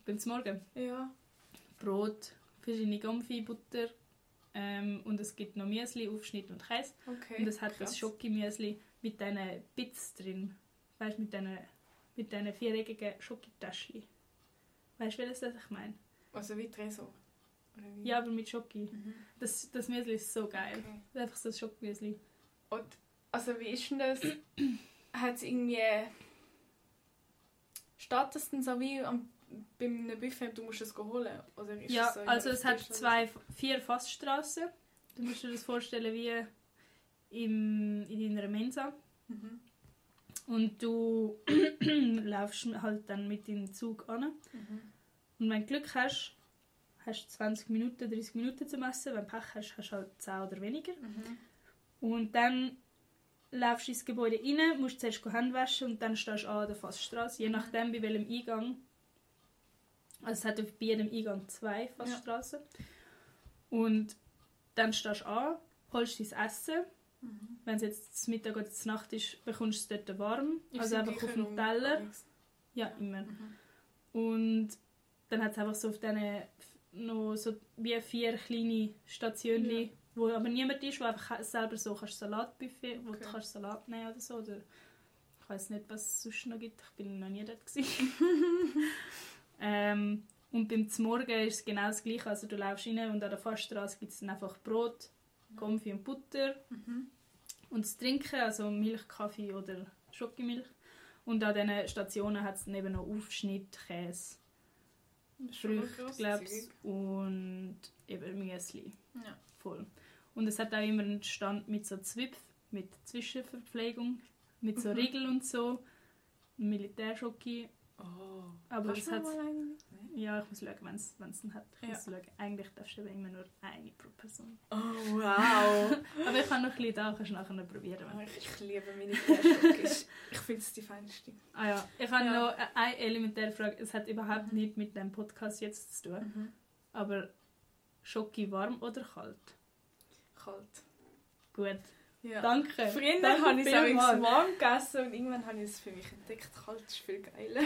beim Morgen Ja. Brot, verschiedene Gomfi, Butter ähm, und es gibt noch Müsli, Aufschnitt und Käse. Okay. Und es hat krass. das Schoki-Müsli mit diesen Bits drin. Weißt du, mit diesen mit diesen viereckigen Schokitäschchen. Weißt du, welches das ich meine? Also wie Tresor. Wie? Ja, aber mit Schoki. Mhm. Das, das Müsli ist so geil. Okay. Einfach so ein Schoki-Müsli. Und also wie ist denn das? Hat es irgendwie... Steht das denn so wie am, bei einem Buffet, du musst es holen? Oder ist Ja, es so also es hat zwei, vier Fassstraßen. Du musst dir das vorstellen wie im, in deiner Mensa. Mhm. Und du laufst halt dann mit dem Zug an. Mhm. Und wenn du Glück hast, hast du 20 Minuten, 30 Minuten zum Essen. Wenn du Pech hast, hast du halt 10 oder weniger. Mhm. Und dann laufst du ins Gebäude rein, musst zuerst Hände waschen und dann stehst du an der Fassstraße. Je nachdem, bei welchem Eingang. Also es hat auf bei jedem Eingang zwei Fassstraßen. Und dann stehst du an, holst dein Essen. Mhm. Wenn es jetzt zum Mittag oder zur Nacht ist, bekommst du es dort warm. Ist also einfach auf dem Teller. Ja, immer. Mhm. Und dann hat es einfach so auf diesen noch so wie vier kleine Stationen, Ja. wo aber niemand ist, wo einfach selber so kannst Salatbuffet, wo Okay. du kannst Salat nehmen oder so. Oder ich weiß nicht, was es sonst noch gibt. Ich bin noch nie dort. ähm, und beim Zmorgen ist es genau das Gleiche. Also du läufst rein und an der Fassstraße gibt es dann einfach Brot, Konfi und Butter Mhm. und das Trinken, also Milch, Kaffee oder Schokimilch. Und an diesen Stationen hat es dann eben noch Aufschnitt, Käse, Früchte, glaub's, und eben Müsli. Ja. Voll. Und es hat auch immer einen Stand mit so Zwipf, mit Zwischenverpflegung, mit so Mhm. Riegel und so, Militärschocki. Oh. Aber es hat... einen? Ja, ich muss schauen, wenn es ihn hat. Ich Ja. muss schauen. Eigentlich darfst du eben immer nur eine pro Person. Oh, wow. Aber ich habe noch ein bisschen da, kannst du nachher noch probieren. wenn ich, ich liebe Militärschocke. ich finde es die feinste. Ah ja, ich habe Ja. noch eine elementäre Frage. Es hat überhaupt nichts mit dem Podcast jetzt zu tun. Mhm. Aber Schoki warm oder kalt? Kalt. Gut. Ja. Danke. Früher Danke habe ich es auch warm gegessen und irgendwann habe ich es für mich entdeckt. Kalt ist viel geiler.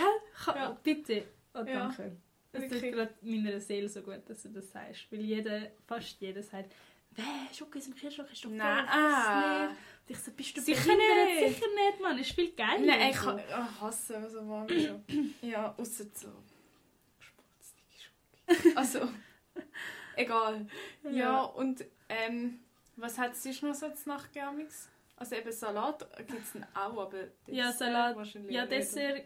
Ja. Bitte, Oh, Ja, danke. Es tut gerade meiner Seele so gut, dass du das sagst. Weil jeder, fast jeder sagt, «Wer, Schoki aus dem Kühlschrank ist doch voll Nein. hässlich.» Und ich so, bist du Sicher behindert? nicht. Sicher nicht, Mann. Ist viel geiler. Nein, ich so. ha- ich hasse so warme Schoki. ja, außer so spatzige Schoki. Also, egal. Ja, und ähm, was hat es sonst noch so zu Nacht gegeben? Also eben Salat gibt es auch, aber Ja, Dessert Salat. wahrscheinlich Ja. Dessert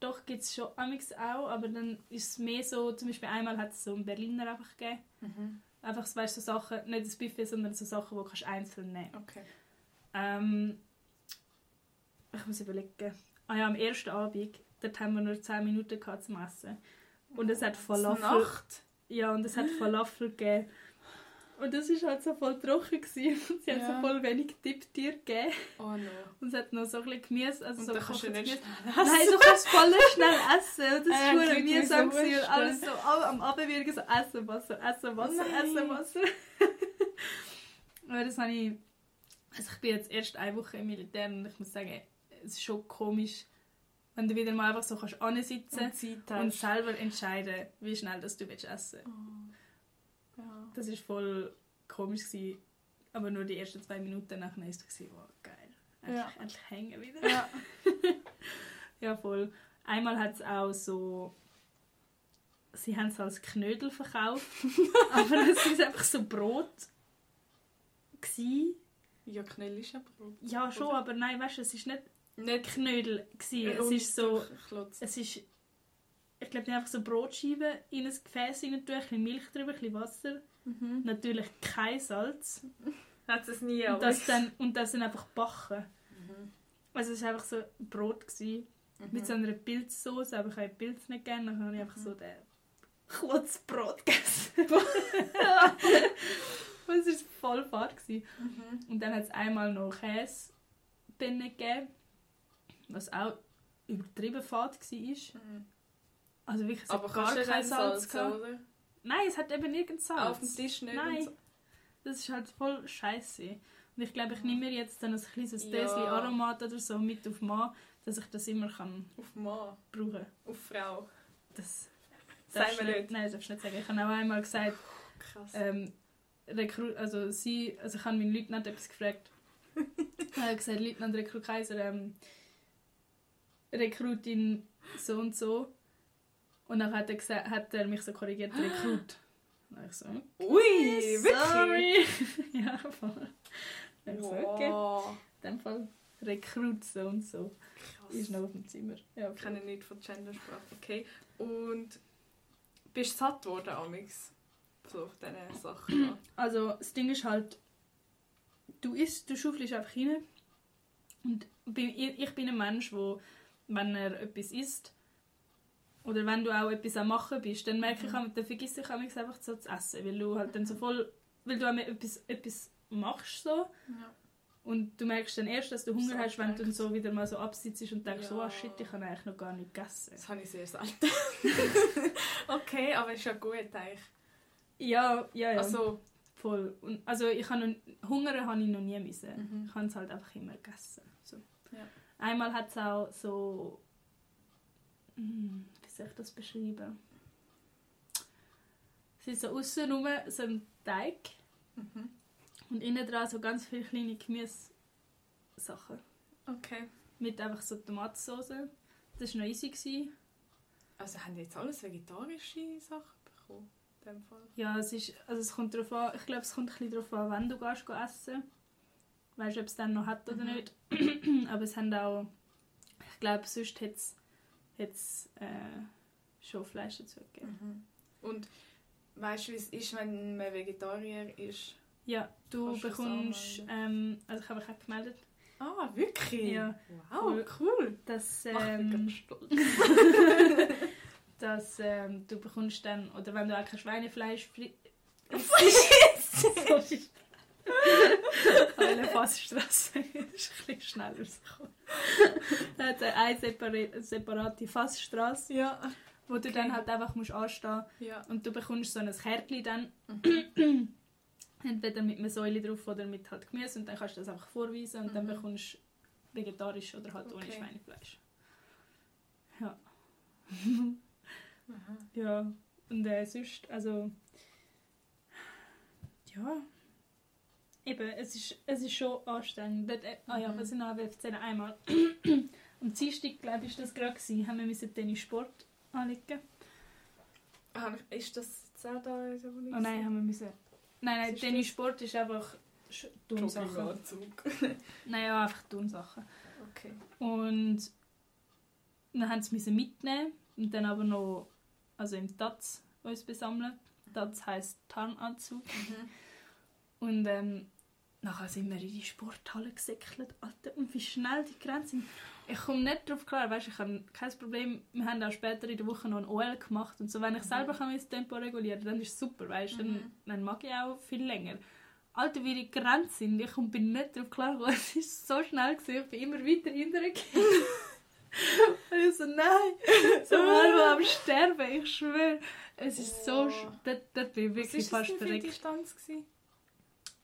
doch gibt es schon amix auch, aber dann ist es mehr so, zum Beispiel einmal hat es so einen Berliner einfach gegeben. Mhm. Einfach so, weißt, so Sachen, nicht das Buffet, sondern so Sachen, die kannst du einzeln nehmen Okay. ähm, Ich muss überlegen. Ah ja, am ersten Abend, dort haben wir nur 10 Minuten gehabt zum Essen. Und es hat Falafel. Nacht? Ja, und es hat Falafel gegeben. Und das war halt so voll trocken. Gewesen. Und sie hat Ja. so voll wenig Tipptier gegeben. Oh no. Und es hat noch so ein bisschen Gemüse. Also Und so dann kannst du nicht Gemüse. schnell Nein, du kannst voll schnell essen. Und das war äh, mühsam. gewesen. Und alles so alle am Abwürgen so Essen, Wasser, Essen, Wasser, Nein. Essen, Wasser. Aber das habe ich... Also ich bin jetzt erst eine Woche im Militär und ich muss sagen, es ist schon komisch, wenn du wieder mal einfach so kannst ansitzen Und und selber entscheiden, wie schnell dass du willst essen willst. Oh. Ja. Das war voll komisch. Gewesen. Aber nur die ersten zwei Minuten nachher war es wow, geil. Endlich, Ja. endlich hängen wieder. Ja. Ja, voll. Einmal hat es auch so... Sie haben es als Knödel verkauft. aber es war einfach so Brot. Gewesen. Ja, Knödel ist ja Brot. Ja, schon, Oder? aber nein, weißt du, es war nicht Nicht Knödel. Gewesen. Es ist so... Es ist... Ich glaube, einfach so Brotscheiben in ein Gefäß rein tun, ein bisschen Milch drüber, ein bisschen Wasser. Mhm. Natürlich kein Salz. Hat es nie, Und aber... das dann, und das dann einfach backen. Mhm. Also es war einfach so Brot gewesen, mit so einer Pilzsoße, aber ich habe Pilz nicht gerne. Dann habe ich einfach so den Kurzbrot gegessen. und es war voll fad. Gewesen. Mhm. Und dann hat es einmal noch Käsebälle gegeben, was auch übertrieben fad war. Mhm. Also wirklich, es Aber gar kein Salz Salz, oder? Nein, es hat eben nirgends Salz. Auf dem Tisch nicht. Nein. Das ist halt voll scheiße. Und ich glaube, ich nehme mir jetzt dann ein kleines Ja. Döschen Aromat oder so mit auf Mann, dass ich das immer kann Auf Mann, brauchen auf Frau. Das darfst wir du nicht. Nein, das darfst du nicht sagen. Ich habe auch einmal gesagt, Krass. ähm, also sie, also ich habe meinen Leutnant etwas gefragt. ich habe gesagt, Leutnant Rekrut Kaiser, ähm, Rekrutin so und so. Und dann hat er, gesagt, hat er mich so korrigiert, Rekrut. Und dann habe ich so, Ui, wirklich? sorry. ja, voll. Dann ich so, okay. In dem Fall Rekrut so und so. Ist Krass. noch auf dem Zimmer. Ja, Ich kenne nichts von Gendersprache. Okay. Und bist du satt geworden, Amix? So auf diesen Sachen. Also das Ding ist halt, du isst, du schaufelst einfach rein. Und ich ich bin ein Mensch, wo, wenn er etwas isst, oder wenn du auch etwas am machen bist, dann merke ich, dann vergiss ich einfach so zu essen, weil du halt dann so voll, weil du auch etwas, etwas machst so ja. und du merkst dann erst, dass du Hunger So hast, wenn du dann so wieder mal so absitzt und denkst, so, Ja. ah shit, ich habe eigentlich noch gar nicht gegessen. Das habe ich sehr selten. okay, aber ist ja gut eigentlich. Ja, ja, ja. Also, Voll. Und, also ich habe Hunger habe ich noch nie müssen. Mhm. Ich habe es halt einfach immer gegessen. So. Ja. Einmal hat es auch so... Soll ich das beschreiben? Es ist so außenrum so ein Teig mhm. und innen dran so ganz viele kleine Gemüsesachen. okay. Mit einfach so Tomatensauce. Das war noch easy. Gewesen. Also haben die jetzt alles vegetarische Sachen bekommen? In dem Fall? Ja, es ist, also es kommt darauf an, ich glaube, es kommt ein bisschen darauf an, wenn du gehst, geh essen. Weißt du, ob es dann noch hat oder Mhm. nicht. Aber es haben auch, ich glaube, sonst hätte es äh, schon Fleisch dazu gegeben. Mhm. Und weißt du, wie es ist, wenn man Vegetarier ist? Ja, du Kannst das bekommst, ähm, also ich habe mich auch gemeldet, Ah, wirklich? Ja. Wow, cool. Mach mich ähm, dass ähm, du bekommst dann, oder wenn du auch kein Schweinefleisch Sorry. Alle Fassstrasse ist ein bisschen schneller rausgekommen. Da hat eine separa- separate Fassstrasse, Ja. wo du dann halt einfach musst anstehen Ja. und du bekommst so ein Kärtchen dann, Mhm. entweder mit einer Säule drauf oder mit halt Gemüse und dann kannst du das einfach vorweisen und dann Mhm. bekommst du vegetarisch oder halt ohne Okay. Schweinefleisch. Ja. Ja, und äh, sonst, also. Ja. Eben, es ist, es ist schon anstrengend. Dort, äh, ah ja, was ich noch erzählen einmal. Am Dienstag, glaube ich, ist das gerade gewesen, haben wir müssen Tennis Sport anlegen. Ah, ist das jetzt auch da in der Uni? Oh nein, haben wir müssen. Nein, nein, ist Tennis Sport ist einfach Sch- Turnsachen. Jogginganzug. Nein, ja, einfach Turnsachen. Okay. Und dann haben sie müssen mitnehmen und dann aber noch also im Taz uns besammeln. Taz heisst Tarnanzug. Mhm. Und ähm, nachher sind wir in die Sporthalle gesäckelt. Alter, und wie schnell die Grenzen sind. Ich komme nicht darauf klar, weißt, ich habe kein Problem. Wir haben auch später in der Woche noch ein OL gemacht. Und so, wenn ich Mhm. selber kann mein Tempo regulieren kann, dann ist es super, weißt? Mhm. Dann, dann mag ich auch viel länger. Alter, wie die Grenzen sind, ich komm- bin nicht darauf klar. Es ist so schnell gewesen, ich bin immer weiter hinterher. Und ich so, nein, so halb am Sterben, ich schwöre. Es ist so, Oh. sch- dort, dort bin ich Was wirklich ist das fast denn für eine verreckt. Distanz? gewesen?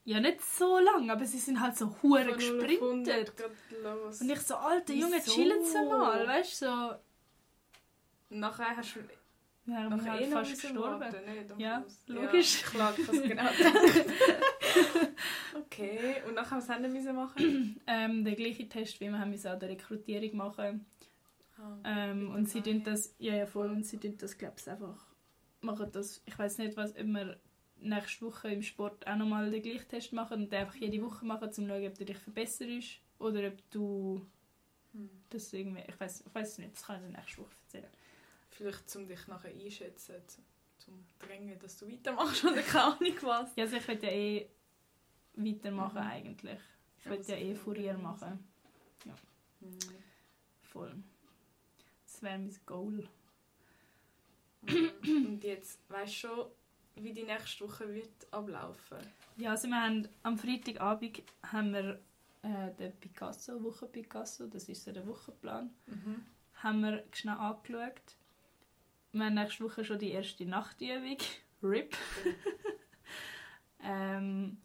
Ja, nicht so lang, aber sie sind halt so hure Von 0 auf gesprintet. 100 grad los. Und ich so, alter Junge, Wieso? chillen Sie mal, weißt du, so. Nachher hast du Ja, ich bin nachher halt eh fast gestorben. warten? Am Ja, logisch. Ja, klar, ich genau okay, und nachher was haben wir machen? Ähm, der gleiche Test, wie wir haben an der Rekrutierung machen. Ah, Ähm, und sie tun das, ja, ja, voll, und sie tun das, glaube ich, einfach, machen das, ich weiß nicht, was, ob wir nächste Woche im Sport auch nochmal den gleichen Test machen und den einfach jede Woche machen, um zu schauen, ob du dich verbesserst oder ob du Hm. das irgendwie, ich weiß ich weiß es nicht, das kann ich dir nächste Woche erzählen. Vielleicht, um dich nachher einschätzen, zum, drängen, dass du weitermachst oder keine Ahnung was. Ja, also ich will ja eh weitermachen Mhm. eigentlich. Ich Ja, will ja eh Fourier ja, machen. Hm. Voll. Das wäre mein Goal. Mhm. und jetzt, weißt du schon, wie die nächste Woche wird ablaufen? Ja, also wir haben am Freitagabend haben wir äh, den Picasso, Woche Picasso, das ist so der Wochenplan, Mhm. haben wir schnell angeschaut. Wir haben nächste Woche schon die erste Nachtübung. RIP. ähm,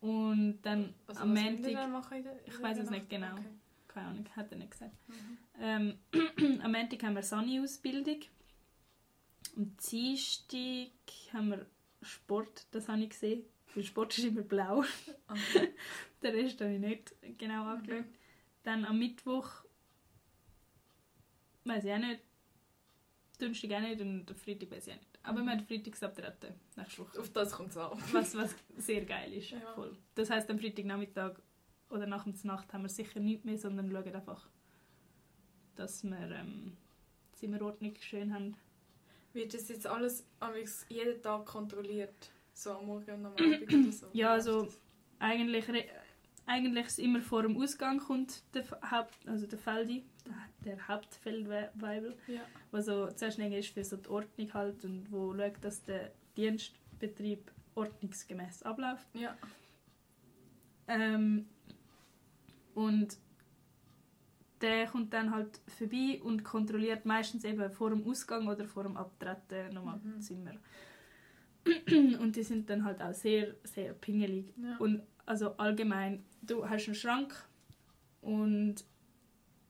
und dann Also, am Montag, machen der, Ich weiss es nicht genau. Okay. keine Ahnung, hat er nicht gesagt. Mhm. Ähm, am Montag haben wir Sani-Ausbildung. Am Dienstag haben wir Sport, das habe ich gesehen. Der Sport ist immer blau. Okay. Den Rest habe ich nicht genau angeschaut. Dann am Mittwoch weiß ich auch nicht. Donnerstag auch nicht und am Freitag weiß ich auch nicht. Aber Mhm. wir haben Freitagsabtreten nächste Woche. Auf das kommt es an. Was, was sehr geil ist. Ja. Voll. Das heisst, am Freitagnachmittag oder nach der Nacht haben wir sicher nichts mehr, sondern schauen einfach, dass wir ähm, Zimmerordnung schön haben. Wird das jetzt alles jeden Tag kontrolliert? So am Morgen und am Abend oder so? Ja, also eigentlich, eigentlich ist immer vor dem Ausgang kommt der Haupt, also der Feldi, der, Hauptfeldweibel, Ja. der so zuständig ist für so die Ordnung halt und wo schaut, dass der Dienstbetrieb ordnungsgemäß abläuft. Ja. Ähm, und der kommt dann halt vorbei und kontrolliert meistens eben vor dem Ausgang oder vor dem Abtreten nochmal Mhm. Zimmer. Und die sind dann halt auch sehr, sehr pingelig. ja. Und also allgemein, du hast einen Schrank und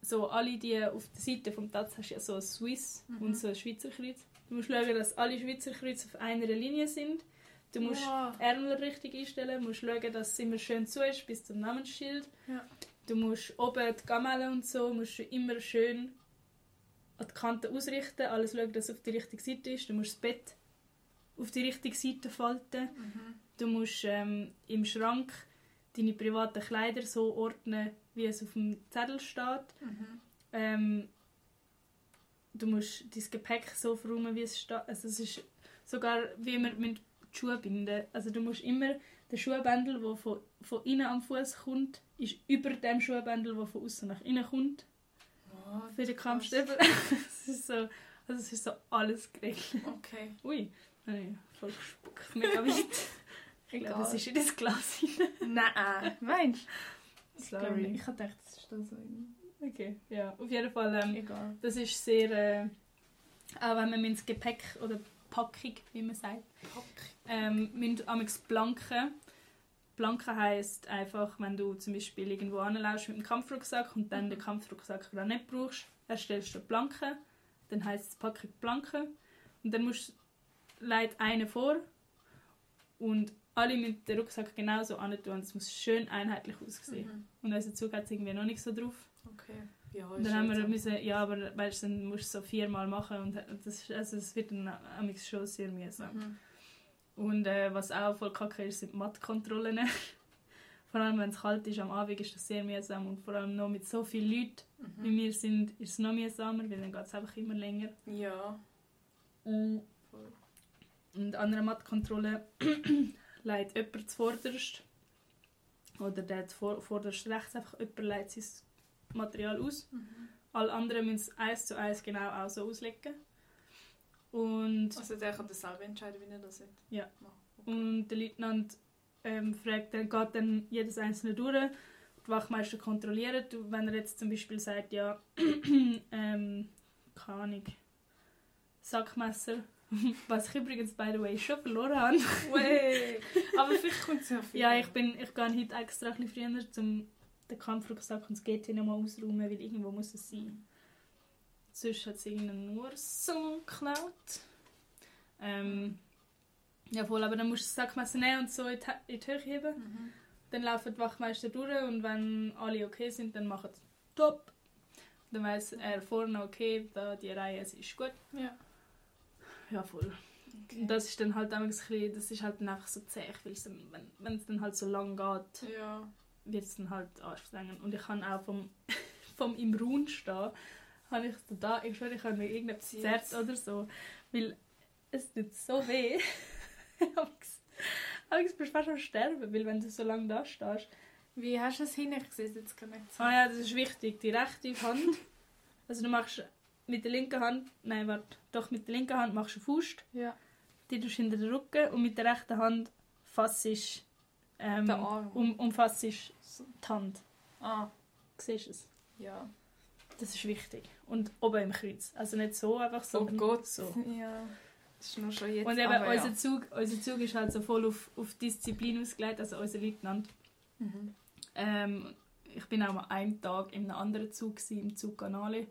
so alle die auf der Seite vom Taz hast du ja so ein Swiss Mhm. und so ein Schweizer Kreuz. Du musst schauen, dass alle Schweizer Kreuze auf einer Linie sind. Du musst Ja. die Ärmel richtig einstellen, musst schauen, dass es immer schön zu ist bis zum Namensschild. Ja. Du musst oben die Gamellen und so musst du immer schön an die Kanten ausrichten, alles schauen, dass es auf die richtige Seite ist. Du musst das Bett auf die richtige Seite falten. Mhm. Du musst ähm, im Schrank deine privaten Kleider so ordnen, wie es auf dem Zettel steht. Mhm. Ähm, du musst dein Gepäck so verräumen, wie es steht. Also es ist sogar, wie man mit die Schuhe binden. Also du musst immer den Schuhbändel, der von, von innen am Fuß kommt, ist über dem Schuhbändel, der von außen nach innen kommt. Oh, Für den. Kampfstiefel. es ist so, also es ist so alles geregelt. Okay. Ui, nein, voll gespuckt. Mega weit. Ich glaube, es ist in das Glas hinein. Nein. Meinst du? Sorry. Ich habe gedacht, das ist da so. Okay, ja. Auf jeden Fall, ähm, Egal. das ist sehr... Äh, auch wenn man ins Gepäck oder Packung, wie man sagt, ähm, müssen amigs blanken. Blanken heisst einfach, wenn du zum Beispiel irgendwo anläufst mit dem Kampfrucksack und dann den Kampfrucksack gerade nicht brauchst, erstellst du Blanken. Dann heisst es Packung Blanken. Und dann musst legt einer vor und alle mit dem Rucksack genauso an tun. Es muss schön einheitlich aussehen. Mhm. Und unser Zug hat es irgendwie noch nicht so drauf. Okay. Ja, Und dann haben wir müssen, ja, aber weißt, dann musst du so viermal machen und das, also es wird dann schon sehr mühsam. Mhm. Und äh, was auch voll kacke ist, sind die Mattkontrollen. vor allem wenn es kalt ist am Abend ist das sehr mühsam und vor allem noch mit so vielen Leuten wie Mhm. wir sind, ist es noch mühsamer, weil dann geht es einfach immer länger. Ja. Und Voll. an einer Mattkontrolle leitet jemand zuvorderst. Oder der zuvorderst vorderst rechts einfach jemand leitet sein Material aus. Mhm. Alle anderen müssen es eins zu eins genau auch so auslegen. Und, Also der kann das selber entscheiden, wie er das will. Ja. Okay. und der Leutnant ähm, fragt dann, geht dann jedes einzelne durch. Die Wachmeister kontrollieren, Du- wenn er jetzt zum Beispiel sagt, ja, ähm, keine Ahnung, Sackmesser, was ich übrigens, by the way, schon verloren habe. Aber vielleicht kommt es ja viel. Ja, ich, bin, ich gehe heute extra ein bisschen früher, um den Kampfrucksack und das GT nochmal auszuräumen, weil irgendwo muss es sein. Sonst hat es irgendeinen nur so geklaut. Ähm, ja voll, aber dann musst du das Sackmesser nehmen und so in die, in die Höhe heben. Mhm. Dann laufen die Wachmeister durch und wenn alle okay sind, dann machen sie top. Dann weiss er vorne, okay, da die Reihe, es ist gut. Ja. Ja, voll. Und das ist dann halt ein bisschen, das ist halt einfach so zäh, weil es dann, wenn es dann halt so lang geht, Ja. wird es dann halt anstrengend. Und ich kann auch vom, vom im Raum stehen, habe ich so da, ich schwöre, ich habe mir irgendetwas Zerrt. oder so, weil es tut so weh. Aber ich bist fast am Sterben, weil wenn du so lange da stehst. Wie hast du es hin? Ich sehe es jetzt gar nicht. Ah ja, das ist wichtig, die rechte Hand. Also du machst mit der linken Hand, nein, warte, doch mit der linken Hand machst du Faust, Ja. die tust du hinter den Rücken und mit der rechten Hand fassest ähm, um, umfassest die Hand. Ah, Siehst du es? ja. Das ist wichtig. Und oben im Kreuz. Also nicht so einfach, Oh sondern Gott. so. Ja. Das ist nur schon jetzt. Und eben aber unser, ja. Zug, unser Zug ist halt so voll auf, auf Disziplin ausgelegt, also unser Leutnant. Mhm. Ähm, ich bin auch mal einen Tag in einem anderen Zug, gewesen, im Zug Canale.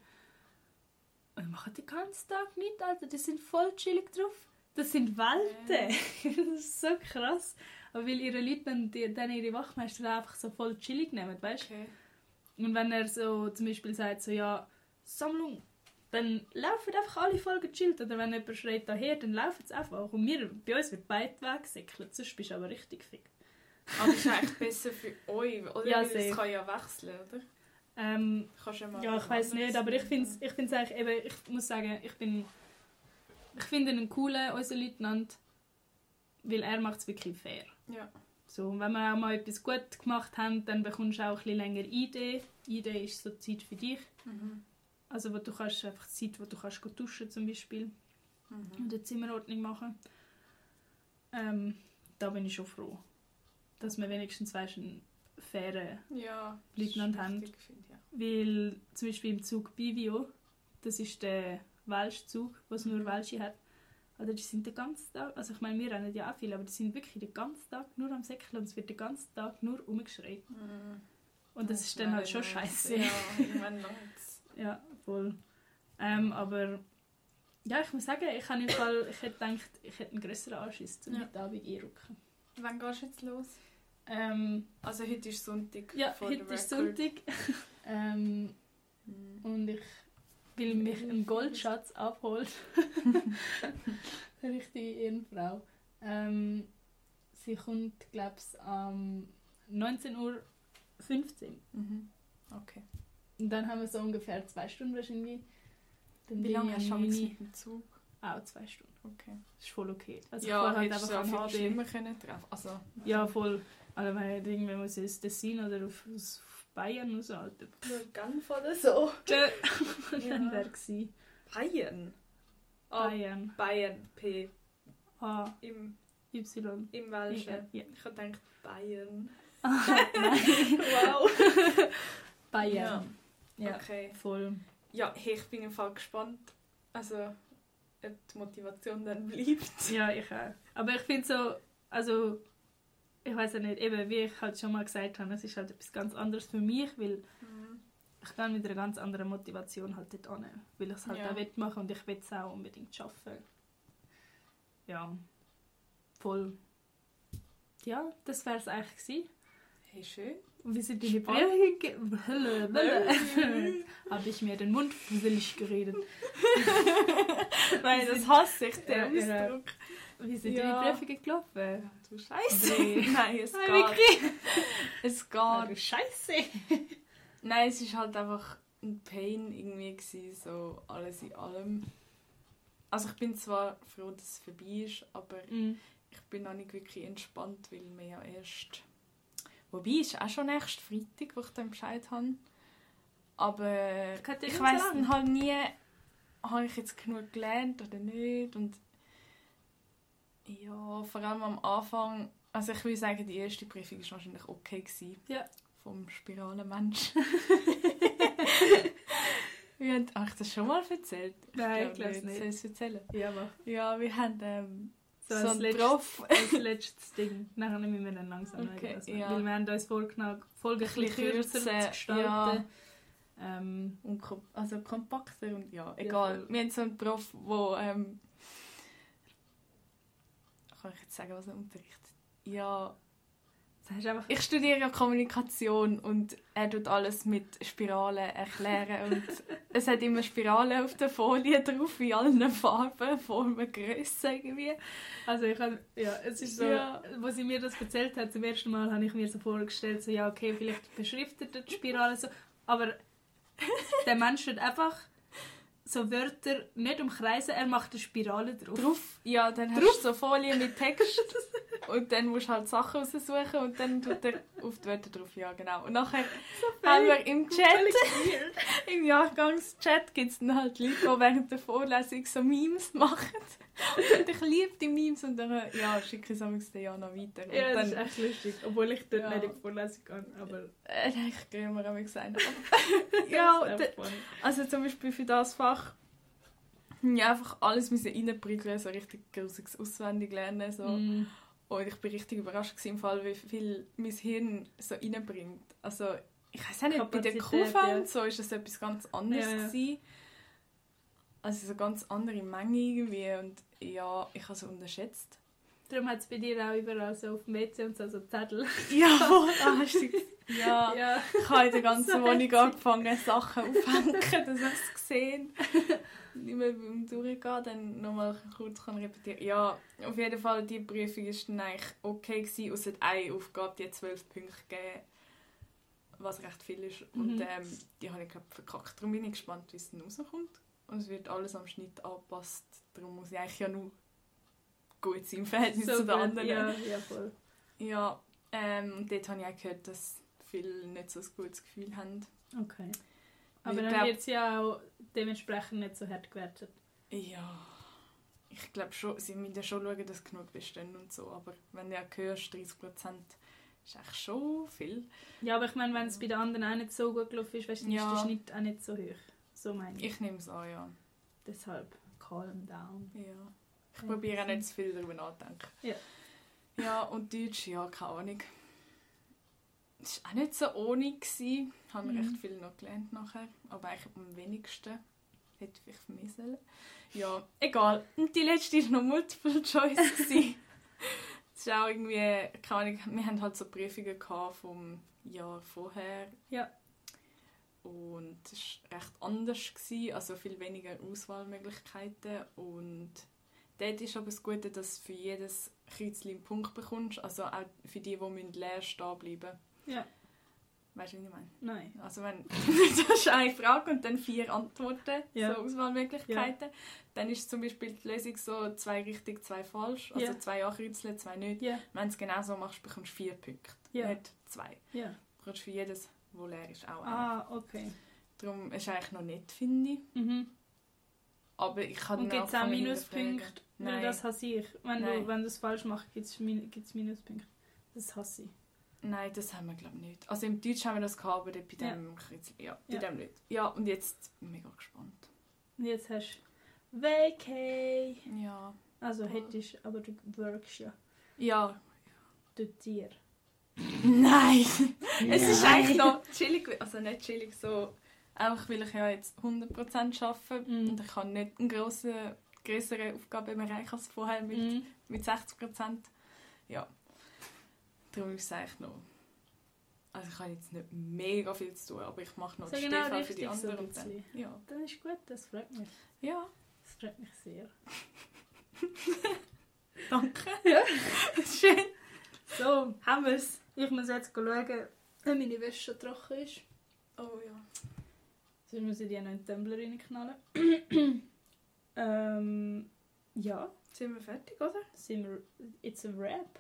Und die machen den ganzen Tag nichts, Alter. Die sind voll chillig drauf. Das sind Welten. das ist so krass. Aber weil ihre Leute dann, die, dann ihre Wachmeister einfach so voll chillig nehmen, weißt Okay. Und wenn er so zum Beispiel sagt, so, ja, Sammlung, dann laufen einfach alle voll gechillt. Oder wenn jemand schreit daher, dann laufen sie einfach. Und wir, bei uns wird beide weggesäckelt, sonst bist du aber richtig fick. Aber das ist eigentlich besser für euch, oder? Ja. Es kann ja wechseln, oder? Ähm, Kannst ja, mal ja, ich weiß nicht, aber ich finde es ich find's eigentlich eben, ich muss sagen, ich bin, ich finde ihn einen coolen, unseren Leutnant, weil er macht es wirklich fair. Ja. So, und wenn wir auch mal etwas gut gemacht haben, dann bekommst du auch ein bisschen länger ID. ID ist so Zeit für dich. Mhm. Also wo du kannst einfach Zeit, wo du kannst go duschen zum Beispiel Mhm. und eine Zimmerordnung machen. Ähm, da bin ich schon froh, dass wir wenigstens weißt, einen fairen, Ja. Leutnant haben. ich, ja. weil zum Beispiel im Zug Bivio, das ist der Welschzug, was nur Welsche hat, oder die sind den ganzen Tag, also ich meine, wir rennen ja auch viel, aber die sind wirklich den ganzen Tag nur am Säckeln und es wird den ganzen Tag nur umgeschreit. Mhm. Und das ist dann halt schon scheiße. Ja, irgendwann langt's. Ja, voll. Ähm, aber ja, ich muss sagen, ich, habe im Fall, ich hätte gedacht, ich hätte einen grösseren Anschiss zum Ja. heute Abend einrücken. Wann gehst du jetzt los? Ähm, Also heute ist Sonntag. ja, heute ist. Sonntag ähm, Mhm. und ich will mich einen Goldschatz abholen. Eine richtige Ehrenfrau. Ähm, sie kommt, glaube ich, am 19.15 Uhr. Mhm. Okay. Und dann haben wir so ungefähr zwei Stunden wahrscheinlich. Dann Wie bin lange ich hast du am Angst 9 mit dem Zug? Auch zwei Stunden. Okay. Das ist voll okay. Also ja, ich fahr hättest du an auch viel schlimmer können treffen. Also, Ja, voll. Also wenn ich irgendwie muss ins Tessin oder auf, auf Bayern Alter. nur Genf oder so. Ja. Dann wäre gewesen. Bayern. Ah, Bayern. Bayern. P. A, Im, Y. im Welschen. Ja. Ich habe gedacht Bayern. Nein. Wow. Bayern. Ja, Okay. voll. Ja, hey, ich bin im Fall gespannt. Also, ob die Motivation dann bleibt. Ja, ich auch. Aber ich finde so, also ich weiß ja nicht, eben wie ich halt schon mal gesagt habe, es ist halt etwas ganz anderes für mich, weil Mhm. ich gehe mit einer ganz anderen Motivation halt dort an, weil ich es halt Ja. auch machen und ich will es auch unbedingt schaffen. ja, voll. Ja, das wäre es eigentlich gewesen. Hey, schön. Und wie sind deine. Briefe? Habe ich mir den Mund fusselig geredet. Nein, das hasse ich, der. Ausdruck. Wie sind Ja. deine Briefe gelaufen? Du Scheiße. Nee. Nein, es Nein, geht. wirklich? Es geht. du Scheiße. Nein, es war halt einfach ein Pain irgendwie, gewesen, so alles in allem. Also ich bin zwar froh, dass es vorbei ist, aber Mhm. ich bin noch nicht wirklich entspannt, weil wir ja erst... Wobei, es ist auch schon nächsten Freitag, wo ich dann Bescheid habe. Aber ich nicht weiß halt nie, habe ich jetzt genug gelernt oder nicht. Und ja, vor allem am Anfang, also ich würde sagen, die erste Prüfung war wahrscheinlich okay. Gewesen, Ja. Vom Spiralenmensch. wir haben, habe ich das schon mal erzählt? Nein, ich glaube es Soll nicht. ich es erzählen? Ja, mach. Ja, wir haben ähm, So, so, als letztes, als letztes Ding. Nachher müssen wir dann langsam Okay, reden, ja. Weil wir haben uns vorgenommen, die Folge ein bisschen kürzer zu gestalten. Ähm, und kom also kompakter und ja, egal. voll. wir haben so einen Prof, wo ähm, kann ich jetzt sagen, was er unterrichtet? Ja, ich studiere ja Kommunikation und er tut alles mit Spiralen erklären und es hat immer Spiralen auf der Folie drauf, in allen Farben, Formen, Grössen irgendwie. Also ich habe, ja, es ist so, Ja. wo sie mir das erzählt hat, zum ersten Mal habe ich mir so vorgestellt, so ja, okay, vielleicht beschriftet er die Spirale so, aber der Mensch hat einfach so Wörter nicht umkreisen, er macht eine Spirale drauf. Drauf, ja, dann hast du so Folien mit Text und dann musst du halt Sachen raussuchen und dann tut er auf die Wörter drauf, ja genau. Und nachher haben wir im Chat, im Jahrgangschat gibt es dann halt Leute, die während der Vorlesung so Memes machen. Und ich liebe die Memes und dann ja, schicke ich es der Jana weiter. Und Ja, das dann, ist echt lustig, obwohl ich dort Ja. nicht in die Vorlesung gehe, aber äh, ich gehe mir auch gesagt. das ja. Also zum Beispiel für das Fach ja, einfach alles müssen reinprügeln, so richtig grusiges auswendig lernen. So. Mm. Und ich bin richtig überrascht gewesen, im Fall, wie viel mein Hirn so reinbringt. Also ich weiß auch nicht, bei der Kapazität, QV ja. so ist das etwas ganz anderes Ja, ja. gewesen. Also so eine ganz andere Menge irgendwie und ja, ich habe es unterschätzt. Darum hat es bei dir auch überall so auf dem WC und so, so Zettel. Ja, da hast du ja. Ja. Ich habe in der ganzen So Wohnung angefangen, Sachen aufhängen, dass ich es gesehen Nicht mehr beim Durchgehen, dann nochmal kurz kann repetieren. Ja, auf jeden Fall, die Prüfung war dann eigentlich okay. Gewesen. Außer eine Aufgabe, die 12 Punkte gegeben, was recht viel ist. Und Mhm. ähm, die habe ich, glaube verkackt. Darum bin ich gespannt, wie es dann rauskommt. Und es wird alles am Schnitt angepasst. Darum muss ich eigentlich ja nur gut sein im Verhältnis zu den anderen. Ja, ja, voll. Ja, ähm, und dort habe ich auch gehört, dass viele nicht so ein gutes Gefühl haben. Okay. Aber dann glaub- wird es ja auch dementsprechend nicht so hart gewertet. Ja, ich glaube schon, sie müssen ja schon schauen, dass genug bestehen und so. Aber wenn du ja hörst, 30 Prozent ist echt schon viel. Ja, aber ich meine, wenn es bei den anderen auch nicht so gut gelaufen ist, weißt du, dann Ja. ist der Schnitt auch nicht so hoch. So meine ich. Ich nehme es an, ja. Deshalb, calm down. ja. Ich probiere auch nicht zu viel darüber nachzudenken. Ja. Ja, und Deutsch, ja, keine Ahnung. Es war auch nicht so ohne. Ich habe Mhm. recht viel noch gelernt nachher. Aber eigentlich am wenigsten. Hätte ich mehr sollen. Ja, egal. Und die letzte war noch Multiple Choice. gewesen. Es ist auch irgendwie, keine Ahnung, wir hatten halt so Prüfungen vom Jahr vorher. Ja. Und es war recht anders, gewesen, also viel weniger Auswahlmöglichkeiten. Und dort ist aber das Gute, dass du für jedes Kreuzchen einen Punkt bekommst, also auch für die, die leer stehen bleiben Ja. Weißt du, was ich meine? Nein. Also wenn du hast eine Frage und dann vier Antworten, Ja. so Auswahlmöglichkeiten, dann ist zum Beispiel die Lösung so zwei richtig, zwei falsch, also Ja. zwei ankreuzeln, zwei nicht. Ja. Wenn du es genau so machst, bekommst du vier Punkte, Ja. nicht zwei. Ja. Du bekommst für jedes, wo leer ist, auch einen. Ah, okay. Darum ist es eigentlich noch nicht, finde ich. Mhm. Aber ich kann Und gibt es auch Minuspunkte? Hinterfragen. Weil Nein. das hasse ich. Wenn Nein. du wenn du es falsch machst, gibt es Minuspunkte. Das hasse ich. Nein, das haben wir glaube ich nicht. Also im Deutsch haben wir das gehabt, aber bei Ja. dem Kreuz, ja, bei Ja. dem nicht. Ja, und jetzt bin ich mega gespannt. Und jetzt hast du Vacay. Ja. Also hättest aber du workst ja. Ja. Dort dir. Nein! Es ist eigentlich noch chillig, also nicht chillig, so einfach weil ich ja jetzt 100% arbeite Mhm. und ich habe nicht einen grossen größeren Aufgabenbereich als vorher mit, Mhm. mit 60 Prozent. Ja. Darum ist es eigentlich noch. Also ich habe jetzt nicht mega viel zu tun, aber ich mache noch So die genau Stefan für die so anderen. dann- bisschen. ja. Das ist gut, das freut mich. ja, Das freut mich sehr. danke. Ja. Schön. So, haben wir es. Ich muss jetzt schauen, ob meine Wäsche trocken ist. Oh ja. Sonst muss ich die noch in den Tumbler reinknallen. Ja, Sind wir fertig, oder? sind wir... It's a wrap.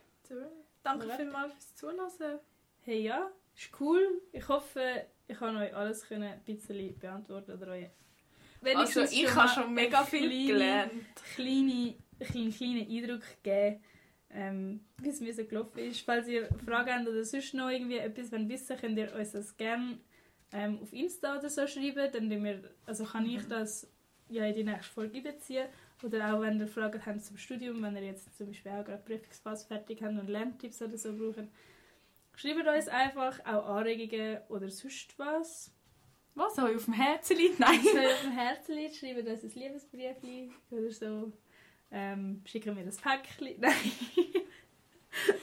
Danke Wrap. vielmals fürs Zulassen. Hey, ja, ist cool. Ich hoffe, ich kann euch alles können ein bisschen beantworten oder euch... Also ich schon habe schon mega viel kleinen- gelernt. kleine, einen kleinen Eindruck geben, ähm, wie es mir so gelaufen ist. Falls ihr Fragen habt oder sonst noch irgendwie etwas wollt wissen könnt ihr uns das gerne ähm, auf Insta oder so schreiben. Dann wir, also kann ich das ja in die nächste Folge einbeziehen. Oder auch wenn ihr Fragen habt zum Studium, wenn ihr jetzt zum Beispiel auch gerade Prüfungsphase fertig habt und Lerntipps oder so brauchen. Schreibt uns einfach auch Anregungen oder sonst was. Was euch auf dem Herzen liegt? Nein. Was euch auf dem Herzen liegt, schreibt uns ein Liebesbrief oder so. Ähm, schicken wir das Päckchen. Nein.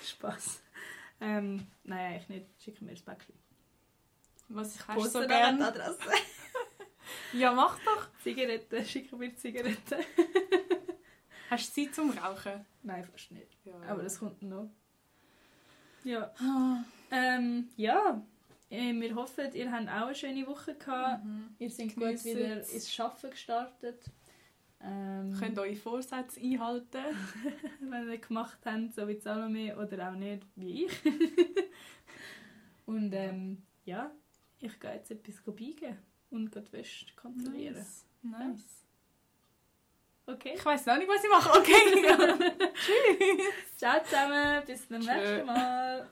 Spaß. Ähm, nein, eigentlich nicht. Schicken wir das Päckchen. Was ich so gerne. Adresse. Ja, mach doch. Zigaretten, schicken wir Zigaretten. Hast du Zeit zum Rauchen? Nein, fast nicht. Ja. Aber das kommt noch. Ja. Ah. Ähm, ja. Äh, Wir hoffen, ihr habt auch eine schöne Woche gehabt. Mhm. Ihr seid gut Geniessen wieder ins Arbeiten gestartet. Ähm, Könnt eure Vorsätze einhalten. wenn ihr gemacht habt, so wie Salome oder auch nicht, wie ich. und ähm, ja, ich gehe jetzt etwas biegen und die Wäsche kontrollieren. Nice. nice. Okay? Ich weiß noch nicht, was ich mache. Okay. Tschüss. Ciao zusammen, bis zum Tschö. nächsten Mal.